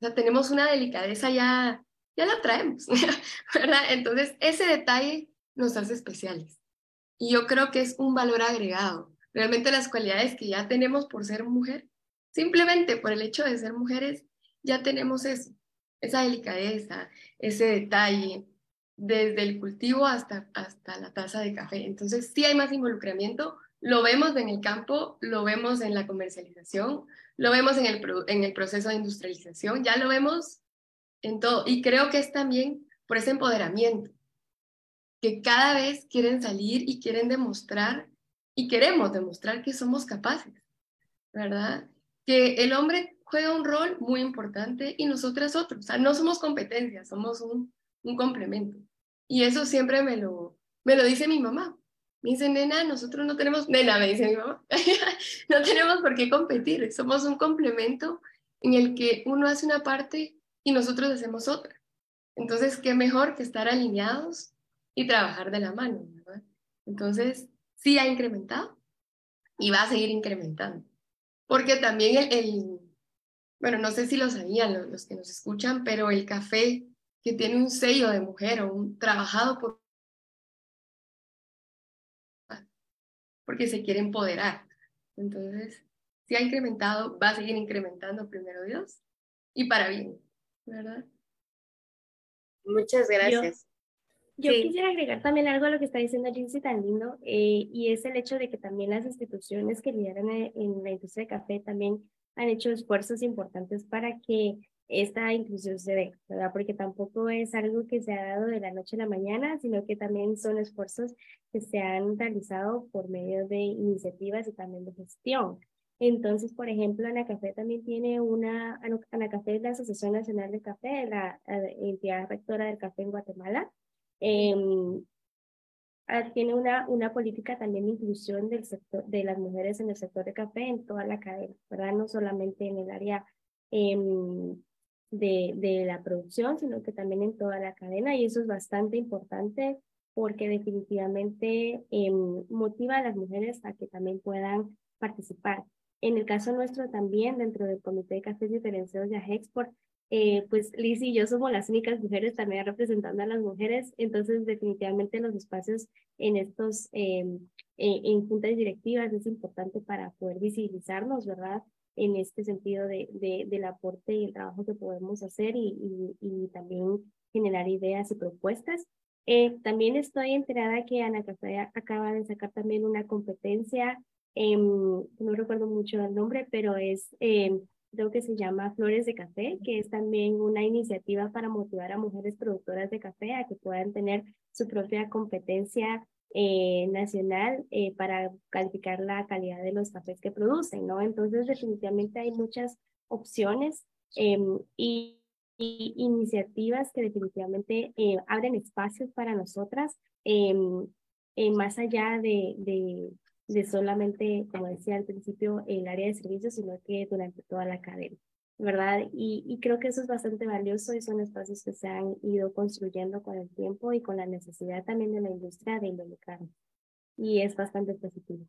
sea, tenemos una delicadeza ya, ya la traemos, ¿verdad? Entonces, ese detalle nos hace especiales. Y yo creo que es un valor agregado realmente las cualidades que ya tenemos por ser mujer, simplemente por el hecho de ser mujeres, ya tenemos eso, esa delicadeza, ese detalle, desde el cultivo hasta, hasta la taza de café. Entonces, sí hay más involucramiento, lo vemos en el campo, lo vemos en la comercialización, lo vemos en el, en el proceso de industrialización, ya lo vemos en todo. Y creo que es también por ese empoderamiento, que cada vez quieren salir y quieren demostrar y queremos demostrar que somos capaces, ¿verdad? Que el hombre juega un rol muy importante y nosotras otro. O sea, no somos competencia, somos un, un complemento. Y eso siempre me lo, me lo dice mi mamá. Me dice, nena, nosotros no tenemos, nena, me dice mi mamá, no tenemos por qué competir, somos un complemento en el que uno hace una parte y nosotros hacemos otra. Entonces, ¿qué mejor que estar alineados y trabajar de la mano, ¿verdad? Entonces, sí ha incrementado y va a seguir incrementando. Porque también el, el bueno, no sé si lo sabían los, los, que nos escuchan, pero el café que tiene un sello de mujer o un trabajado por porque se quiere empoderar. Entonces, si ha incrementado, va a seguir incrementando primero Dios y para bien, ¿verdad? Muchas gracias. Yo quisiera agregar también algo a lo que está diciendo Lindsay tan lindo, eh, y es el hecho de que también las instituciones que lideran en la industria de café también han hecho esfuerzos importantes para que esta inclusión se ve, ¿verdad? Porque tampoco es algo que se ha dado de la noche a la mañana, sino que también son esfuerzos que se han realizado por medio de iniciativas y también de gestión. Entonces, por ejemplo, Anacafé también tiene una, Anacafé es la Asociación Nacional de Café, la, entidad rectora del café en Guatemala. Ah, tiene una, una política también de inclusión del sector, de las mujeres en el sector de café en toda la cadena, ¿verdad? No solamente en el área em, de, de la producción, sino que también en toda la cadena y eso es bastante importante porque definitivamente em, motiva a las mujeres a que también puedan participar. En el caso nuestro también, dentro del Comité de Cafés Diferenciados de Agexport, eh, pues Liz y yo somos las únicas mujeres también representando a las mujeres, entonces definitivamente los espacios en estos, em, en juntas directivas es importante para poder visibilizarnos, ¿verdad? en este sentido de, de, del aporte y el trabajo que podemos hacer y, y, también generar ideas y propuestas. Eh, también estoy enterada que Ana Café acaba de sacar también una competencia, no recuerdo mucho el nombre, pero es, eh, creo que se llama Flores de Café, que es también una iniciativa para motivar a mujeres productoras de café a que puedan tener su propia competencia eh, nacional eh, para calificar la calidad de los cafés que producen, ¿no? Entonces, definitivamente hay muchas opciones em, y, iniciativas que definitivamente eh, abren espacios para nosotras, em, más allá de, de solamente, como decía al principio, el área de servicios, sino que durante toda la cadena. ¿verdad? Y, y, creo que eso es bastante valioso y son espacios que se han ido construyendo con el tiempo y con la necesidad también de la industria de involucrar. Y es bastante positivo.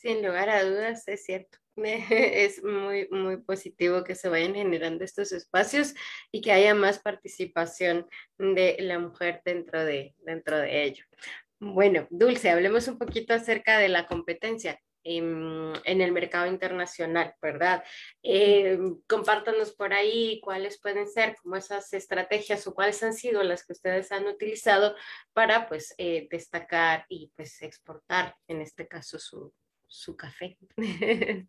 Sin lugar a dudas, es cierto. Es muy, muy positivo que se vayan generando estos espacios y que haya más participación de la mujer dentro de, dentro de ello. Bueno, Dulce, hablemos un poquito acerca de la competencia en, el mercado internacional, ¿verdad? Eh, compártanos por ahí cuáles pueden ser como esas estrategias o cuáles han sido las que ustedes han utilizado para pues eh, destacar y pues exportar en este caso su, su café.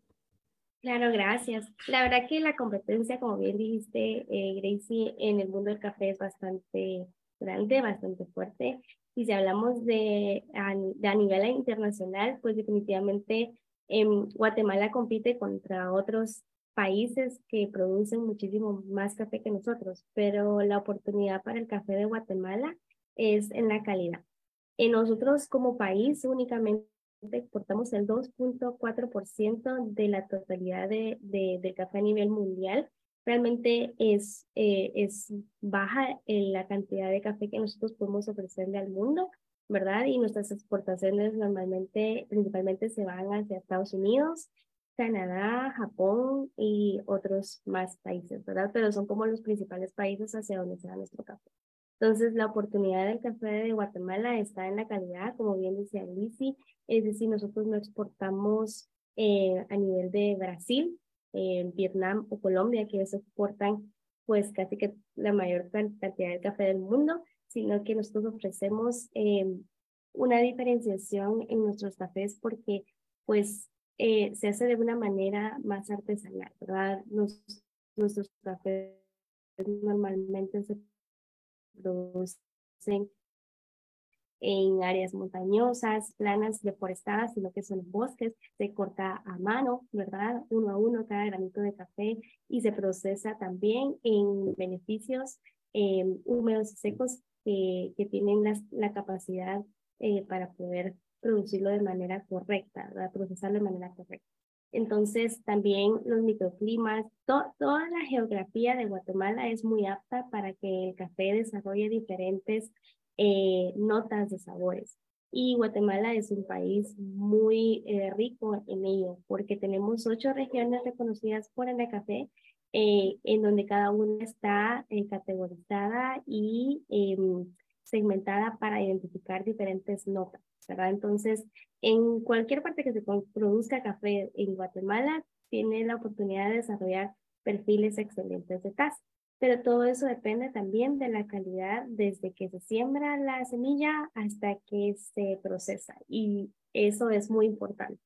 Claro, gracias. La verdad que la competencia, como bien dijiste, eh, Gracie, en el mundo del café es bastante grande, bastante fuerte. Y si hablamos de a, nivel internacional, pues definitivamente em, Guatemala compite contra otros países que producen muchísimo más café que nosotros, pero la oportunidad para el café de Guatemala es en la calidad. En nosotros como país únicamente exportamos el 2.4% de la totalidad de, de, de, café a nivel mundial realmente es, eh, es baja en la cantidad de café que nosotros podemos ofrecerle al mundo, ¿verdad? Y nuestras exportaciones normalmente, principalmente se van hacia Estados Unidos, Canadá, Japón y otros más países, ¿verdad? Pero son como los principales países hacia donde se da nuestro café. Entonces, la oportunidad del café de Guatemala está en la calidad, como bien decía Lisi, es decir, nosotros no exportamos eh, a nivel de Brasil, en Vietnam o Colombia, que ellos exportan pues casi que la mayor cantidad de café del mundo, sino que nosotros ofrecemos eh, una diferenciación en nuestros cafés porque pues eh, se hace de una manera más artesanal, ¿verdad? nuestros cafés normalmente se producen en áreas montañosas, planas, deforestadas, sino que son bosques, se corta a mano, ¿verdad? Uno a uno cada granito de café y se procesa también en beneficios eh, húmedos y secos que tienen la capacidad eh, para poder producirlo de manera correcta, ¿verdad? procesarlo de manera correcta. Entonces, también los microclimas, toda la geografía de Guatemala es muy apta para que el café desarrolle diferentes eh, notas de sabores. Y Guatemala es un país muy eh, rico en ello, porque tenemos ocho regiones reconocidas por el café, eh, en donde cada una está categorizada y em, segmentada para identificar diferentes notas, Entonces, en cualquier parte que se produzca café en Guatemala, tiene la oportunidad de desarrollar perfiles excelentes de taza pero todo eso depende también de la calidad desde que se siembra la semilla hasta que se procesa y eso es muy importante.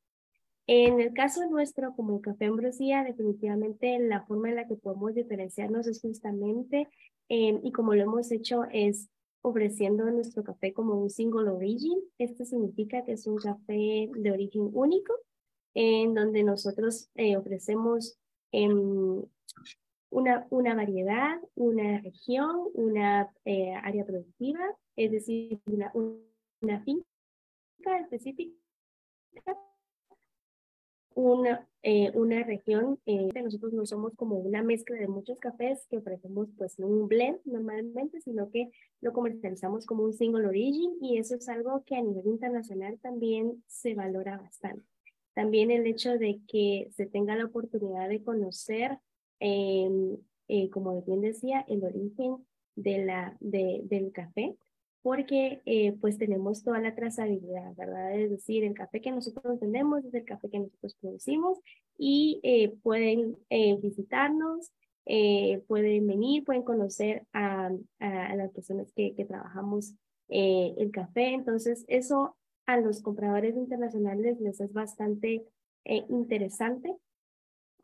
En el caso nuestro, como el café ambrosía, definitivamente la forma en la que podemos diferenciarnos es justamente, em, y como lo hemos hecho, es ofreciendo nuestro café como un single origin. Esto significa que es un café de origen único, en donde nosotros eh, ofrecemos em, una, una variedad, una región, una eh, área productiva, es decir, una, una finca específica una, eh, una región, eh, nosotros no somos como una mezcla de muchos cafés que ofrecemos pues un blend normalmente, sino que lo comercializamos como un single origin y eso es algo que a nivel internacional también se valora bastante. También el hecho de que se tenga la oportunidad de conocer, em, eh, como bien decía, el origen de la, de, del café porque eh, pues tenemos toda la trazabilidad, ¿verdad? Es decir, el café que nosotros tenemos es el café que nosotros producimos y eh, pueden eh, visitarnos, pueden venir, pueden conocer a, a, las personas que, que trabajamos el café. Entonces, eso a los compradores internacionales les es bastante interesante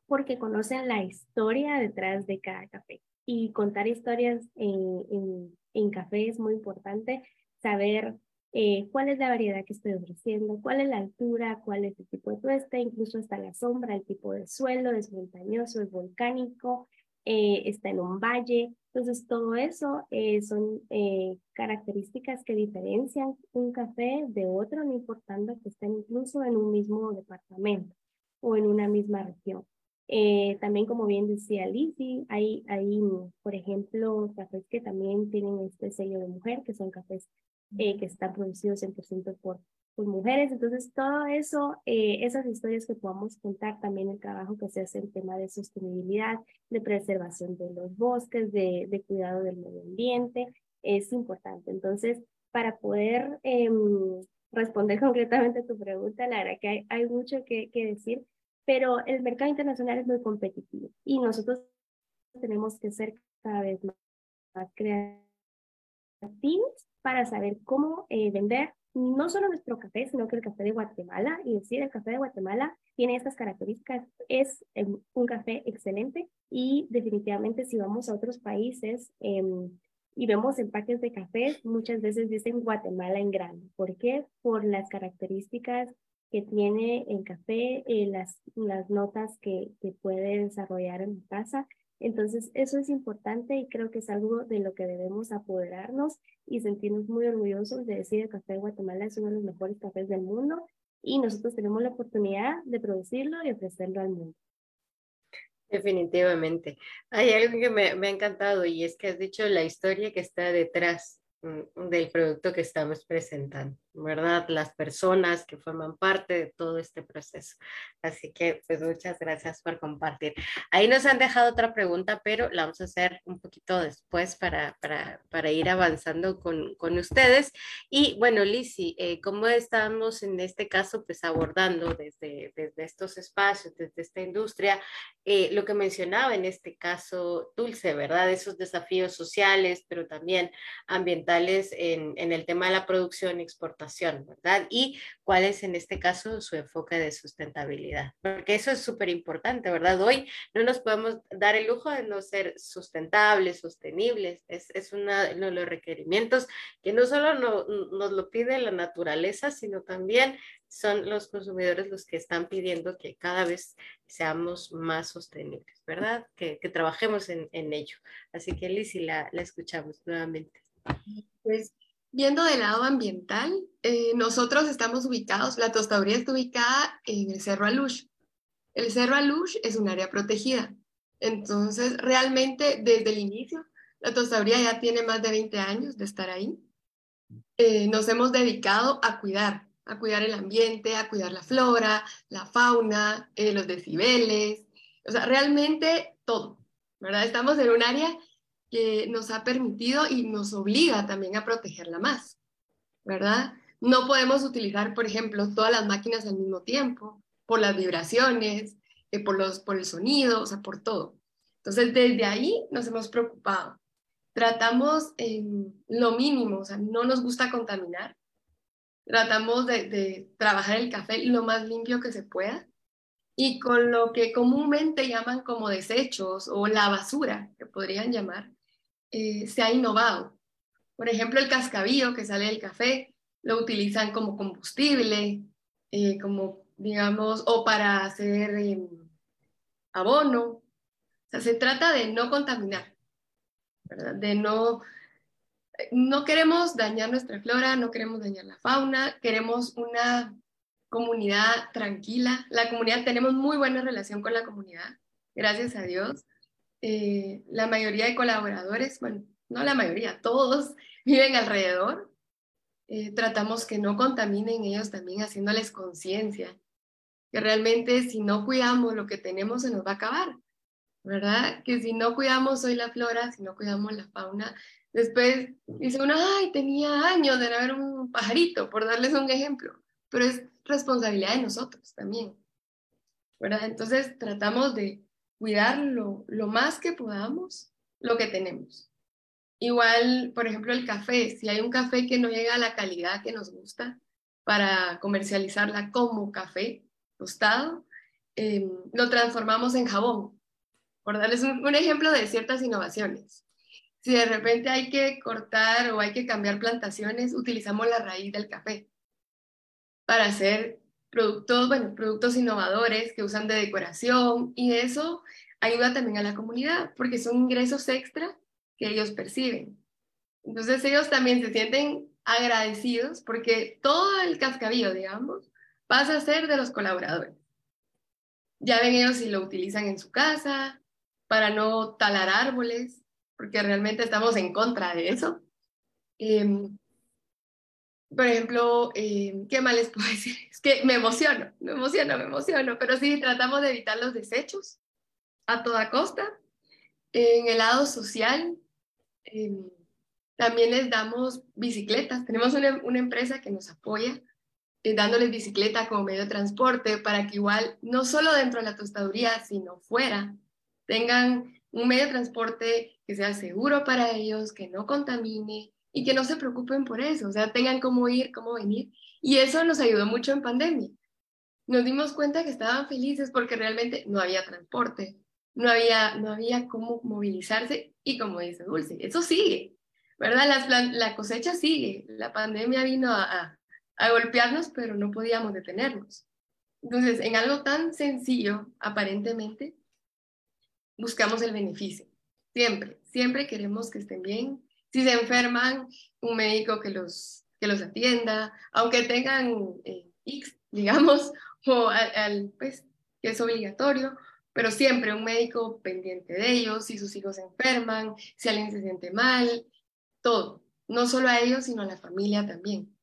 porque conocen la historia detrás de cada café. Y contar historias en, en en café es muy importante saber eh, cuál es la variedad que estoy ofreciendo, cuál es la altura, cuál es el tipo de tuesta, incluso hasta la sombra, el tipo de suelo, es montañoso, es volcánico, eh, está en un valle. Entonces, todo eso eh, son características que diferencian un café de otro, no importando que estén incluso en un mismo departamento o en una misma región. Eh, también, como bien decía Lizzie, hay, hay, por ejemplo, cafés que también tienen este sello de mujer, que son cafés eh, que están producidos 100% por, por mujeres. Entonces, todo eso, eh, esas historias que podamos contar, también el trabajo que se hace en tema de sostenibilidad, de preservación de los bosques, de, de cuidado del medio ambiente, es importante. Entonces, para poder em, responder concretamente a tu pregunta, la verdad que hay, hay mucho que, que decir, pero el mercado internacional es muy competitivo y nosotros tenemos que ser cada vez más, creativos para saber cómo eh, vender no solo nuestro café, sino que el café de Guatemala, y decir, el café de Guatemala tiene estas características, es em, un café excelente y definitivamente si vamos a otros países em, y vemos empaques de café, muchas veces dicen Guatemala en grande. ¿Por qué? Por las características que tiene el café, eh, las, las notas que, que puede desarrollar en casa. Entonces, eso es importante y creo que es algo de lo que debemos apoderarnos y sentirnos muy orgullosos de decir el café de Guatemala es uno de los mejores cafés del mundo y nosotros tenemos la oportunidad de producirlo y ofrecerlo al mundo. Definitivamente. Hay algo que me, me ha encantado y es que has dicho la historia que está detrás mm, del producto que estamos presentando. ¿Verdad? Las personas que forman parte de todo este proceso. Así que, pues muchas gracias por compartir. Ahí nos han dejado otra pregunta, pero la vamos a hacer un poquito después para, para, para ir avanzando con, con, ustedes. Y bueno, Lisi, eh, ¿cómo estamos en este caso, pues abordando desde, desde estos espacios, desde esta industria, eh, lo que mencionaba en este caso Dulce, ¿verdad? Esos desafíos sociales, pero también ambientales en, en el tema de la producción y ¿verdad? Y cuál es en este caso su enfoque de sustentabilidad, porque eso es súper importante, ¿verdad? Hoy no nos podemos dar el lujo de no ser sustentables, sostenibles, es, es uno de los requerimientos que no solo nos lo pide la naturaleza, sino también son los consumidores los que están pidiendo que cada vez seamos más sostenibles, ¿verdad? Que, que trabajemos en, en, ello. Así que Lizy, la, la escuchamos nuevamente. Pues Viendo del lado ambiental, eh, nosotros estamos ubicados, la tostaduría está ubicada en el Cerro Alush. El Cerro Alush es un área protegida. Entonces, realmente desde el inicio, la tostaduría ya tiene más de 20 años de estar ahí. Eh, nos hemos dedicado a cuidar, a cuidar el ambiente, a cuidar la flora, la fauna, eh, los decibeles, o sea, realmente todo, ¿verdad? Estamos en un área que nos ha permitido y nos obliga también a protegerla más, ¿verdad? No podemos utilizar, por ejemplo, todas las máquinas al mismo tiempo, por las vibraciones, eh, por, los, por el sonido, o sea, por todo. Entonces, desde ahí nos hemos preocupado. Tratamos lo mínimo, o sea, no nos gusta contaminar. Tratamos de, de trabajar el café lo más limpio que se pueda. y con lo que comúnmente llaman como desechos o la basura, que podrían llamar, eh, se ha innovado. Por ejemplo, el cascabillo que sale del café lo utilizan como combustible, eh, como digamos, o para hacer em, abono. O sea, se trata de no contaminar, ¿verdad? De no, no queremos dañar nuestra flora, no queremos dañar la fauna, queremos una comunidad tranquila. La comunidad, tenemos muy buena relación con la comunidad, gracias a Dios. Eh, la mayoría de colaboradores, bueno, no la mayoría, todos viven alrededor. Eh, tratamos que no contaminen ellos también haciéndoles conciencia, que realmente si no cuidamos lo que tenemos se nos va a acabar, ¿verdad? Que si no cuidamos hoy la flora, si no cuidamos la fauna, después dice uno, ay, tenía años de haber un pajarito, por darles un ejemplo, pero es responsabilidad de nosotros también, ¿verdad? Entonces tratamos de cuidar lo, más que podamos lo que tenemos. Igual, por ejemplo, el café, si hay un café que no llega a la calidad que nos gusta para comercializarla como café tostado, em, lo transformamos en jabón, por darles un ejemplo de ciertas innovaciones. Si de repente hay que cortar o hay que cambiar plantaciones, utilizamos la raíz del café para hacer productos, bueno, productos innovadores que usan de decoración y eso ayuda también a la comunidad porque son ingresos extra que ellos perciben. Entonces ellos también se sienten agradecidos porque todo el cascabillo, digamos, pasa a ser de los colaboradores. Ya ven ellos si lo utilizan en su casa para no talar árboles, porque realmente estamos en contra de eso. Em, por ejemplo, em, ¿qué más les puedo decir? Que me emociono, me emociono, me emociono, pero sí tratamos de evitar los desechos a toda costa. En el lado social, em, también les damos bicicletas. Tenemos una, una empresa que nos apoya eh, dándoles bicicleta como medio de transporte para que igual, no solo dentro de la tostaduría, sino fuera, tengan un medio de transporte que sea seguro para ellos, que no contamine y que no se preocupen por eso, o sea, tengan cómo ir, cómo venir. Y eso nos ayudó mucho en pandemia. Nos dimos cuenta que estaban felices porque realmente no había transporte, no había, no había cómo movilizarse y como dice Dulce, eso sigue, ¿verdad? la cosecha sigue, la pandemia vino a, a, golpearnos, pero no podíamos detenernos. Entonces, en algo tan sencillo, aparentemente, buscamos el beneficio. Siempre, siempre queremos que estén bien, si se enferman, un médico que los, que los atienda, aunque tengan eh, X, digamos, o al, pues, que es obligatorio, pero siempre un médico pendiente de ellos, si sus hijos enferman, si alguien se siente mal, todo, no solo a ellos, sino a la familia también.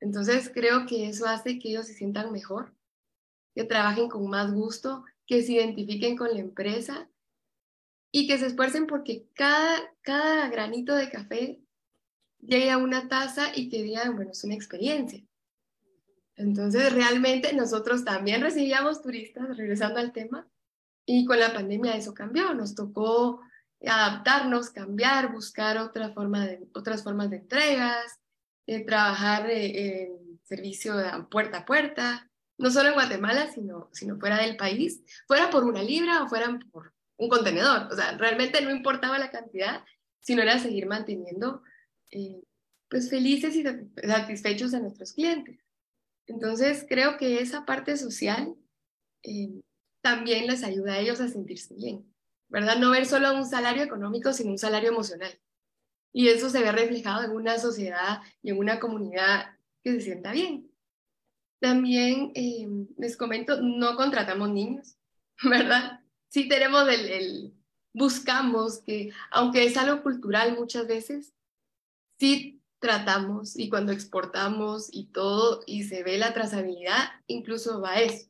Entonces creo que eso hace que ellos se sientan mejor, que trabajen con más gusto, que se identifiquen con la empresa y que se esfuercen porque cada, cada granito de café llegue a una taza y que digan, bueno, es una experiencia. Entonces, realmente nosotros también recibíamos turistas, regresando al tema, y con la pandemia eso cambió, nos tocó adaptarnos, cambiar, buscar otra forma de, otras formas de entregas, eh, trabajar eh, en servicio de puerta a puerta, no solo en Guatemala, sino, sino fuera del país, fuera por una libra o fueran por un contenedor. O sea, realmente no importaba la cantidad, sino era seguir manteniendo eh, pues felices y satisfechos a nuestros clientes. Entonces, creo que esa parte social eh, también les ayuda a ellos a sentirse bien, ¿verdad? No ver solo un salario económico, sino un salario emocional. Y eso se ve reflejado en una sociedad y en una comunidad que se sienta bien. También eh, les comento, no contratamos niños, ¿verdad? sí tenemos el, buscamos que, aunque es algo cultural muchas veces, sí tratamos y cuando exportamos y todo y se ve la trazabilidad, incluso va eso.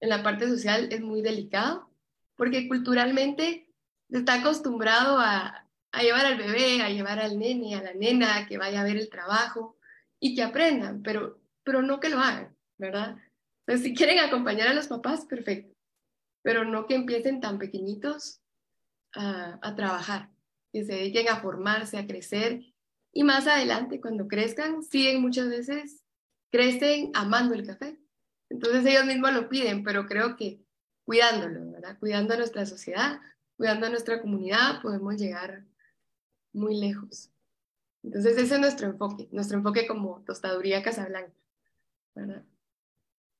En la parte social es muy delicado porque culturalmente está acostumbrado a, a llevar al bebé, a llevar al nene, a la nena, que vaya a ver el trabajo y que aprendan, pero, pero no que lo hagan, ¿verdad? Entonces, si quieren acompañar a los papás, perfecto pero no que empiecen tan pequeñitos a, trabajar, que se dediquen a formarse, a crecer y más adelante, cuando crezcan, siguen muchas veces, crecen amando el café. Entonces ellos mismos lo piden, pero creo que cuidándolo. Cuidando a nuestra sociedad, cuidando a nuestra comunidad, podemos llegar muy lejos. Entonces ese es nuestro enfoque, nuestro enfoque como Tostaduría Casablanca, ¿verdad?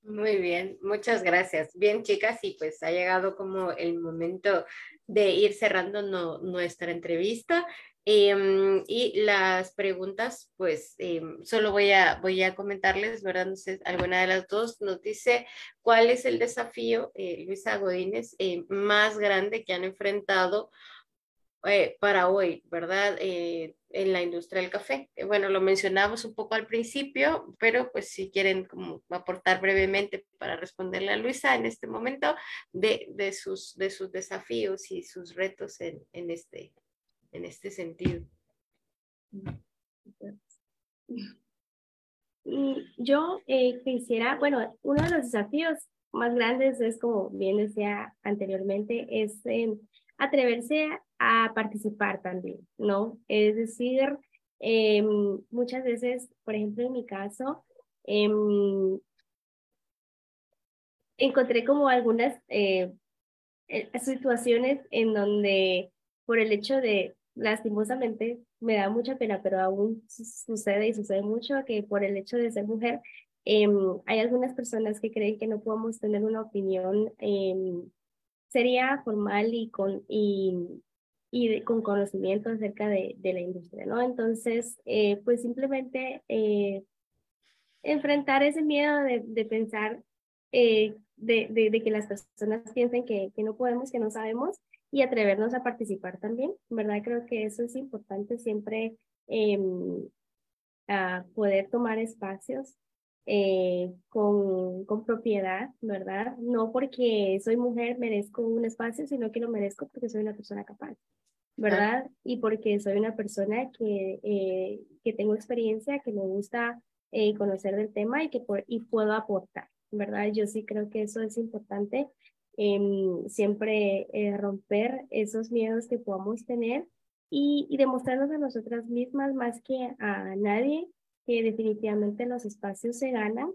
Muy bien, muchas gracias. Bien, chicas, y pues ha llegado como el momento de ir cerrando nuestra entrevista. Em, y las preguntas, pues em, solo voy a, voy a comentarles, ¿verdad? No sé, alguna de las dos nos dice cuál es el desafío, eh, Luisa Godínez, eh, más grande que han enfrentado eh, para hoy, ¿verdad? Eh, en la industria del café. Eh, bueno, lo mencionamos un poco al principio, pero pues si quieren como aportar brevemente para responderle a Luisa en este momento de, de sus, de sus desafíos y sus retos en, en, este, en este sentido. Yo quisiera, bueno, uno de los desafíos más grandes es, como bien decía anteriormente, es atreverse a participar también, ¿no? Es decir, em, muchas veces, por ejemplo, en mi caso, em, encontré como algunas eh, eh, situaciones en donde por el hecho de, lastimosamente, me da mucha pena, pero aún sucede y sucede mucho que por el hecho de ser mujer, em, hay algunas personas que creen que no podemos tener una opinión sería formal y con, y, y con conocimiento acerca de, de, la industria, ¿no? Entonces, eh, pues simplemente eh, enfrentar ese miedo de, de pensar, eh, de, de, que las personas piensen que, que no podemos, que no sabemos y atrevernos a participar también, ¿verdad? Creo que eso es importante siempre em, a poder tomar espacios eh, con, con propiedad, ¿verdad? No porque soy mujer merezco un espacio, sino que lo merezco porque soy una persona capaz, ¿verdad? Y porque soy una persona que, eh, que tengo experiencia, que me gusta eh, conocer del tema y que y puedo aportar, ¿verdad? Yo sí creo que eso es importante, em, siempre romper esos miedos que podamos tener y, y demostrarnos a nosotras mismas más que a nadie que definitivamente los espacios se ganan,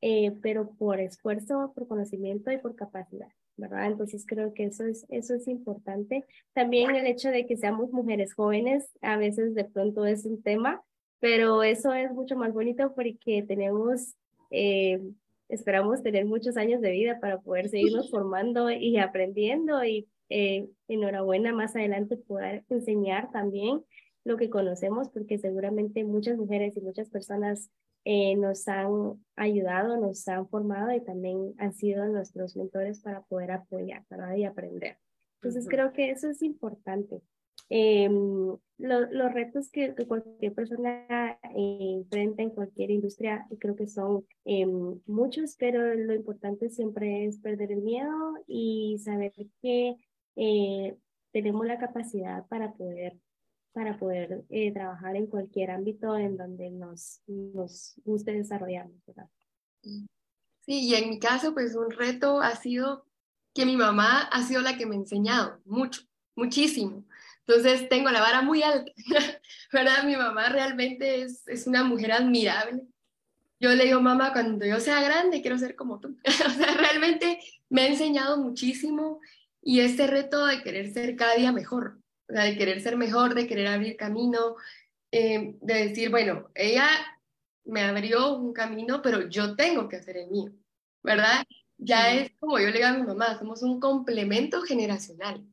eh, pero por esfuerzo, por conocimiento y por capacidad, ¿verdad? Entonces creo que eso es, eso es importante. También el hecho de que seamos mujeres jóvenes, a veces de pronto es un tema, pero eso es mucho más bonito porque tenemos, eh, esperamos tener muchos años de vida para poder seguirnos formando y aprendiendo y eh, enhorabuena más adelante poder enseñar también lo que conocemos, porque seguramente muchas mujeres y muchas personas eh, nos han ayudado, nos han formado y también han sido nuestros mentores para poder apoyar ¿verdad? y aprender. Entonces creo que eso es importante. Em, los retos que, cualquier persona eh, enfrenta en cualquier industria creo que son em, muchos, pero lo importante siempre es perder el miedo y saber que eh, tenemos la capacidad para poder para poder eh, trabajar en cualquier ámbito en donde nos, nos guste desarrollarnos. Sí, y en mi caso, pues un reto ha sido que mi mamá ha sido la que me ha enseñado mucho, muchísimo. Entonces tengo la vara muy alta, ¿verdad? Mi mamá realmente es, es una mujer admirable. Yo le digo, mamá, cuando yo sea grande quiero ser como tú. o sea, realmente me ha enseñado muchísimo y este reto de querer ser cada día mejor, de querer ser mejor, de querer abrir camino, eh, de decir, bueno, ella me abrió un camino, pero yo tengo que hacer el mío, ¿verdad? Ya es como yo le digo a mi mamá, somos un complemento generacional.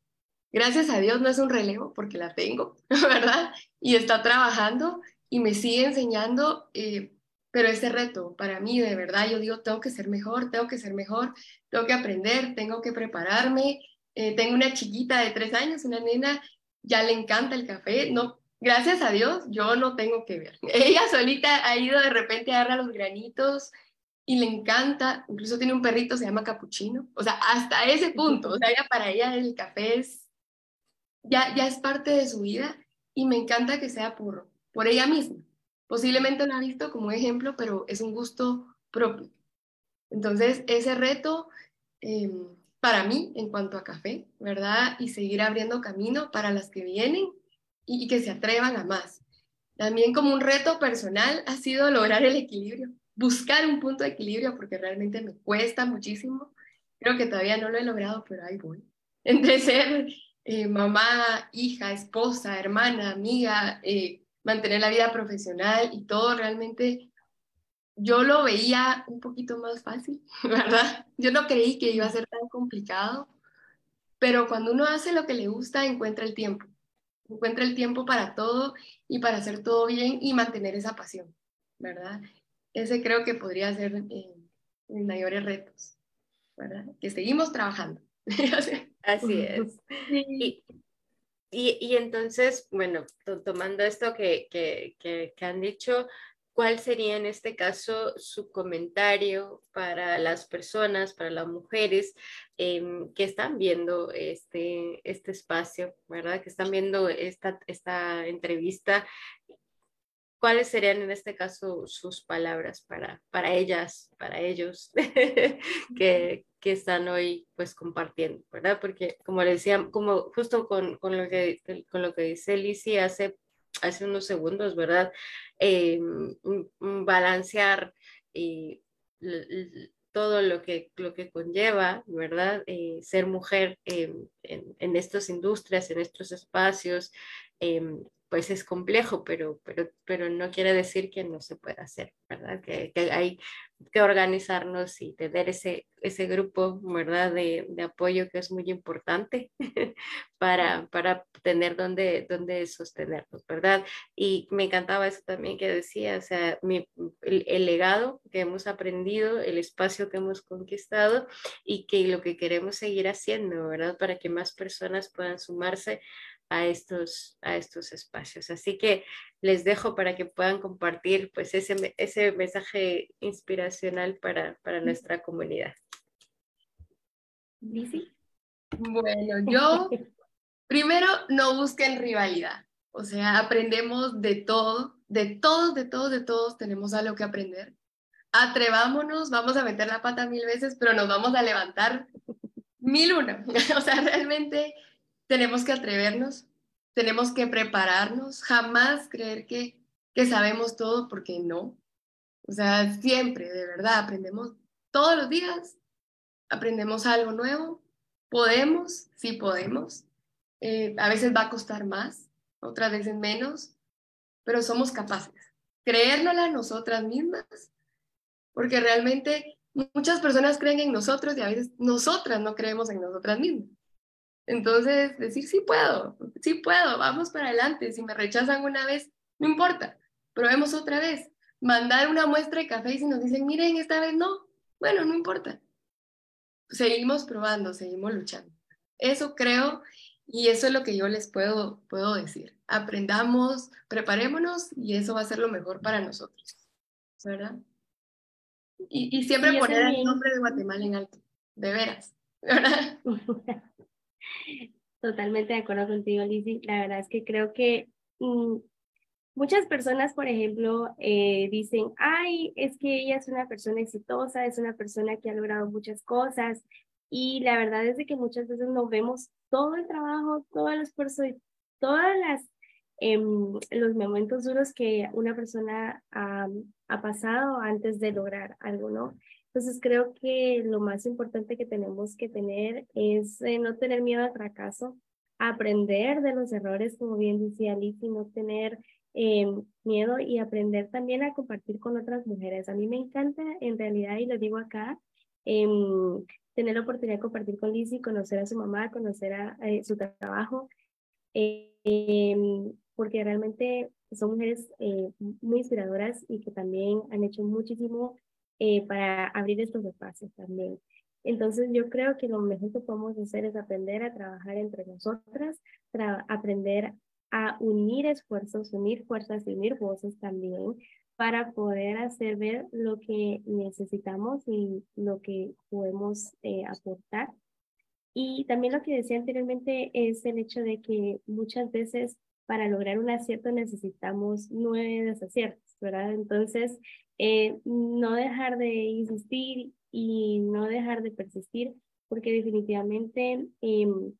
Gracias a Dios no es un relevo porque la tengo, ¿verdad? Y está trabajando y me sigue enseñando, eh, pero ese reto para mí, de verdad, yo digo, tengo que ser mejor, tengo que ser mejor, tengo que aprender, tengo que prepararme. Eh, tengo una chiquita de tres años, una nena ya le encanta el café, no, gracias a Dios, yo no tengo que ver. Ella solita ha ido de repente a darle los granitos y le encanta, incluso tiene un perrito, se llama Capuchino, o sea, hasta ese punto, o sea, para ella el café es, ya, ya es parte de su vida y me encanta que sea por, por ella misma. Posiblemente lo ha visto como ejemplo, pero es un gusto propio. Entonces, ese reto... Eh, para mí en cuanto a café, ¿verdad? Y seguir abriendo camino para las que vienen y, que se atrevan a más. También como un reto personal ha sido lograr el equilibrio, buscar un punto de equilibrio porque realmente me cuesta muchísimo creo que todavía no lo he logrado, pero ahí voy. Entre ser eh, mamá, hija, esposa, hermana, amiga, eh, mantener la vida profesional y todo realmente yo lo veía un poquito más fácil, ¿verdad? Yo no creí que iba a ser tan complicado, pero cuando uno hace lo que le gusta, encuentra el tiempo, encuentra el tiempo para todo y para hacer todo bien y mantener esa pasión, ¿verdad? Ese creo que podría ser eh, mis mayores retos, ¿verdad? Que seguimos trabajando. Así es. Y, y, entonces, bueno, tomando esto que, que, que, que han dicho, ¿cuál sería en este caso su comentario para las personas, para las mujeres em, que están viendo este, este espacio, ¿verdad? Que están viendo esta, esta entrevista. ¿Cuáles serían en este caso sus palabras para, para ellas, para ellos que, que están hoy pues compartiendo, ¿verdad? Porque como le decía, como justo con, con, lo, que, con lo que dice Lizzie hace hace unos segundos, ¿verdad? Eh, balancear eh, todo lo que, lo que conlleva, ¿verdad? Eh, ser mujer en, en, estas industrias, en estos espacios, pues es complejo, pero, pero, pero no quiere decir que no se pueda hacer, ¿verdad? Que, que hay que organizarnos y tener ese, ese grupo, ¿verdad? De, de apoyo que es muy importante para, para tener donde, donde sostenernos, ¿verdad? Y me encantaba eso también que decía, o sea, mi, el, el, legado que hemos aprendido, el espacio que hemos conquistado y que lo que queremos seguir haciendo, ¿verdad? Para que más personas puedan sumarse a estos, a estos espacios. Así que les dejo para que puedan compartir pues ese, ese mensaje inspiracional para, para nuestra comunidad. Lizzie. Bueno, yo primero no busquen rivalidad. O sea, aprendemos de todo, de todos, de todos, de todos tenemos algo que aprender. Atrevámonos, vamos a meter la pata mil veces, pero nos vamos a levantar mil una. o sea, realmente tenemos que atrevernos, tenemos que prepararnos, jamás creer que, que sabemos todo porque no. O sea, siempre, de verdad, aprendemos todos los días, aprendemos algo nuevo, podemos, sí podemos. Eh, a veces va a costar más, otras veces menos, pero somos capaces. Creérnosla nosotras mismas, porque realmente muchas personas creen en nosotros y a veces nosotras no creemos en nosotras mismas. Entonces, decir, sí puedo, sí puedo, vamos para adelante. Si me rechazan una vez, no importa, probemos otra vez. Mandar una muestra de café y si nos dicen, miren, esta vez no, bueno, no importa. Seguimos probando, seguimos luchando. Eso creo y eso es lo que yo les puedo, puedo decir. Aprendamos, preparémonos y eso va a ser lo mejor para nosotros. ¿Verdad? Y, y siempre poner el nombre de Guatemala en alto, de veras. ¿verdad? Totalmente de acuerdo contigo, Lizzie. La verdad es que creo que mm, muchas personas, por ejemplo, eh, dicen, ay, es que ella es una persona exitosa, es una persona que ha logrado muchas cosas. Y la verdad es de que muchas veces no vemos todo el trabajo, todo el esfuerzo y todas las em, los momentos duros que una persona ha, ha pasado antes de lograr algo, ¿no? Entonces creo que lo más importante que tenemos que tener es eh, no tener miedo al fracaso, aprender de los errores, como bien decía Liz, y no tener eh, miedo y aprender también a compartir con otras mujeres. A mí me encanta en realidad, y lo digo acá, eh, tener la oportunidad de compartir con Liz y conocer a su mamá, conocer a, eh, su trabajo, em, porque realmente son mujeres muy inspiradoras y que también han hecho muchísimo eh, para abrir estos espacios también. Entonces yo creo que lo mejor que podemos hacer es aprender a trabajar entre nosotras, aprender a unir esfuerzos, unir fuerzas y unir voces también para poder hacer ver lo que necesitamos y lo que podemos eh, aportar. Y también lo que decía anteriormente es el hecho de que muchas veces para lograr un acierto necesitamos nueve desaciertos, ¿verdad? Entonces, eh, no dejar de insistir y no dejar de persistir, porque definitivamente em,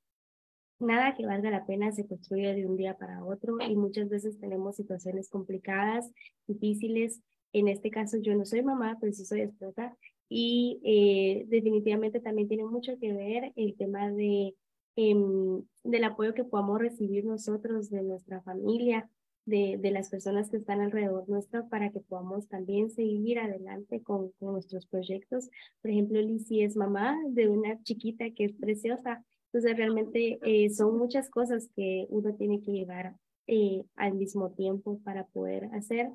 nada que valga la pena se construye de un día para otro y muchas veces tenemos situaciones complicadas, difíciles. En este caso yo no soy mamá, pero sí soy esposa y eh, definitivamente también tiene mucho que ver el tema de, em, del apoyo que podamos recibir nosotros de nuestra familia, de, de, las personas que están alrededor nuestro para que podamos también seguir adelante con, con nuestros proyectos. Por ejemplo, Lizzie es mamá de una chiquita que es preciosa. Entonces, realmente eh, son muchas cosas que uno tiene que llevar eh, al mismo tiempo para poder hacer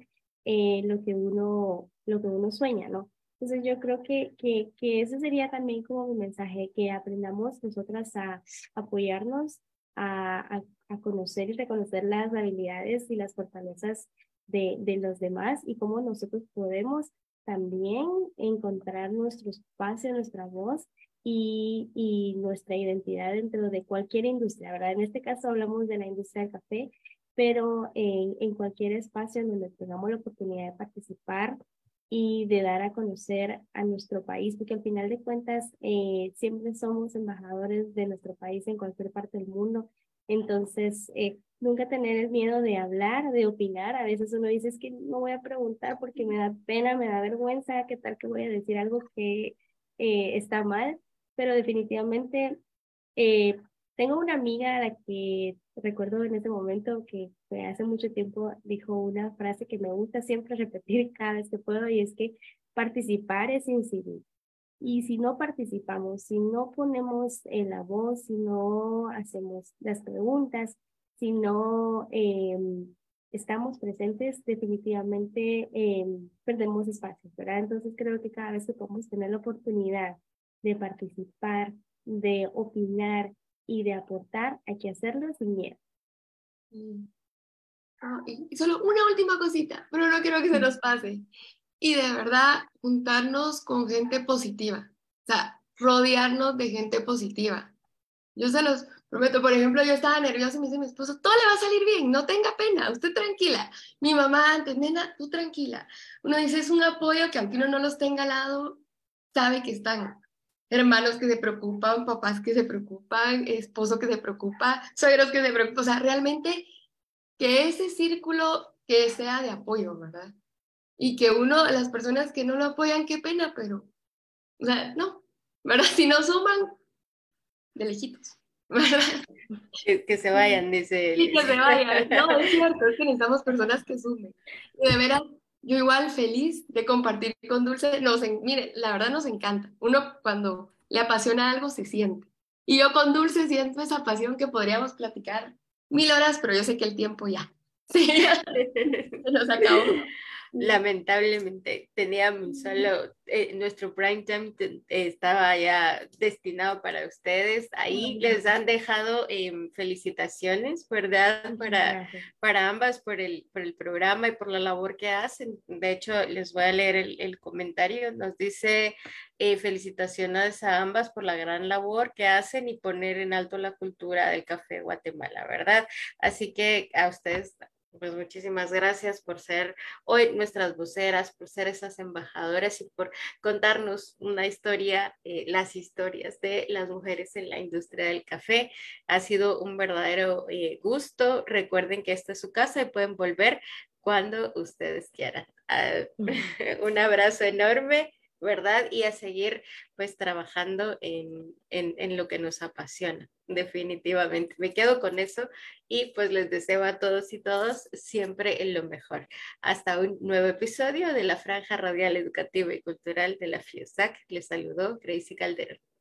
eh, lo, que uno, lo que uno sueña, ¿no? Entonces yo creo que, que, que ese sería también como mi mensaje, que aprendamos nosotras a apoyarnos, a, a, conocer y reconocer las habilidades y las fortalezas de, de los demás y cómo nosotros podemos también encontrar nuestro espacio, nuestra voz y, y, nuestra identidad dentro de cualquier industria, ¿verdad? En este caso hablamos de la industria del café, pero en, en cualquier espacio donde tengamos la oportunidad de participar y de dar a conocer a nuestro país, porque al final de cuentas eh, siempre somos embajadores de nuestro país en cualquier parte del mundo. Entonces, eh, nunca tener el miedo de hablar, de opinar. A veces uno dice, es que no voy a preguntar porque me da pena, me da vergüenza, qué tal que voy a decir algo que eh, está mal, pero definitivamente tengo una amiga a la que recuerdo en ese momento que hace mucho tiempo dijo una frase que me gusta siempre repetir cada vez que puedo y es que participar es incidir. Y si no participamos, si no ponemos en la voz, si no hacemos las preguntas, si no em, estamos presentes, definitivamente em, perdemos espacio, ¿verdad? Entonces creo que cada vez que podemos tener la oportunidad de participar, de opinar, y de aportar, hay que hacerlo sin miedo. Mm. Ah, y solo una última cosita, pero no quiero que se nos pase. Y de verdad, juntarnos con gente positiva. O sea, rodearnos de gente positiva. Yo se los prometo, por ejemplo, yo estaba nerviosa y me dice mi esposo, todo le va a salir bien, no tenga pena, usted tranquila. Mi mamá antes, nena, tú tranquila. Uno dice, es un apoyo que aunque uno no los tenga al lado, sabe que están hermanos que se preocupan, papás que se preocupan, esposo que se preocupa, suegros que se preocupan, o sea, realmente que ese círculo que sea de apoyo, ¿verdad? Y que uno, las personas que no lo apoyan, qué pena, pero, o sea, no, ¿verdad? Si no suman, de lejitos, ¿verdad? Que, se vayan, dice. Sí, que se vayan. No, es cierto, es que necesitamos personas que sumen. Y de veras, yo igual feliz de compartir con Dulce. Nos, mire, la verdad nos encanta. Uno cuando le apasiona algo se siente. Y yo con Dulce siento esa pasión que podríamos platicar mil horas, pero yo sé que el tiempo ya. Sí, se nos acabó. Lamentablemente teníamos solo eh, nuestro prime time estaba ya destinado para ustedes. Ahí les han dejado em, felicitaciones, ¿verdad? Para, para ambas por el, por el programa y por la labor que hacen. De hecho, les voy a leer el, el comentario. Nos dice eh, felicitaciones a ambas por la gran labor que hacen y poner en alto la cultura del café Guatemala, ¿verdad? Así que a ustedes pues muchísimas gracias por ser hoy nuestras voceras, por ser esas embajadoras y por contarnos una historia, eh, las historias de las mujeres en la industria del café. Ha sido un verdadero eh, gusto. Recuerden que esta es su casa y pueden volver cuando ustedes quieran. Ah, un abrazo enorme. ¿Verdad? Y a seguir pues trabajando en, en, lo que nos apasiona, definitivamente. Me quedo con eso y pues les deseo a todos y todas siempre lo mejor. Hasta un nuevo episodio de la Franja Radial Educativa y Cultural de la FIOSAC. Les saludó Gracie Calderón.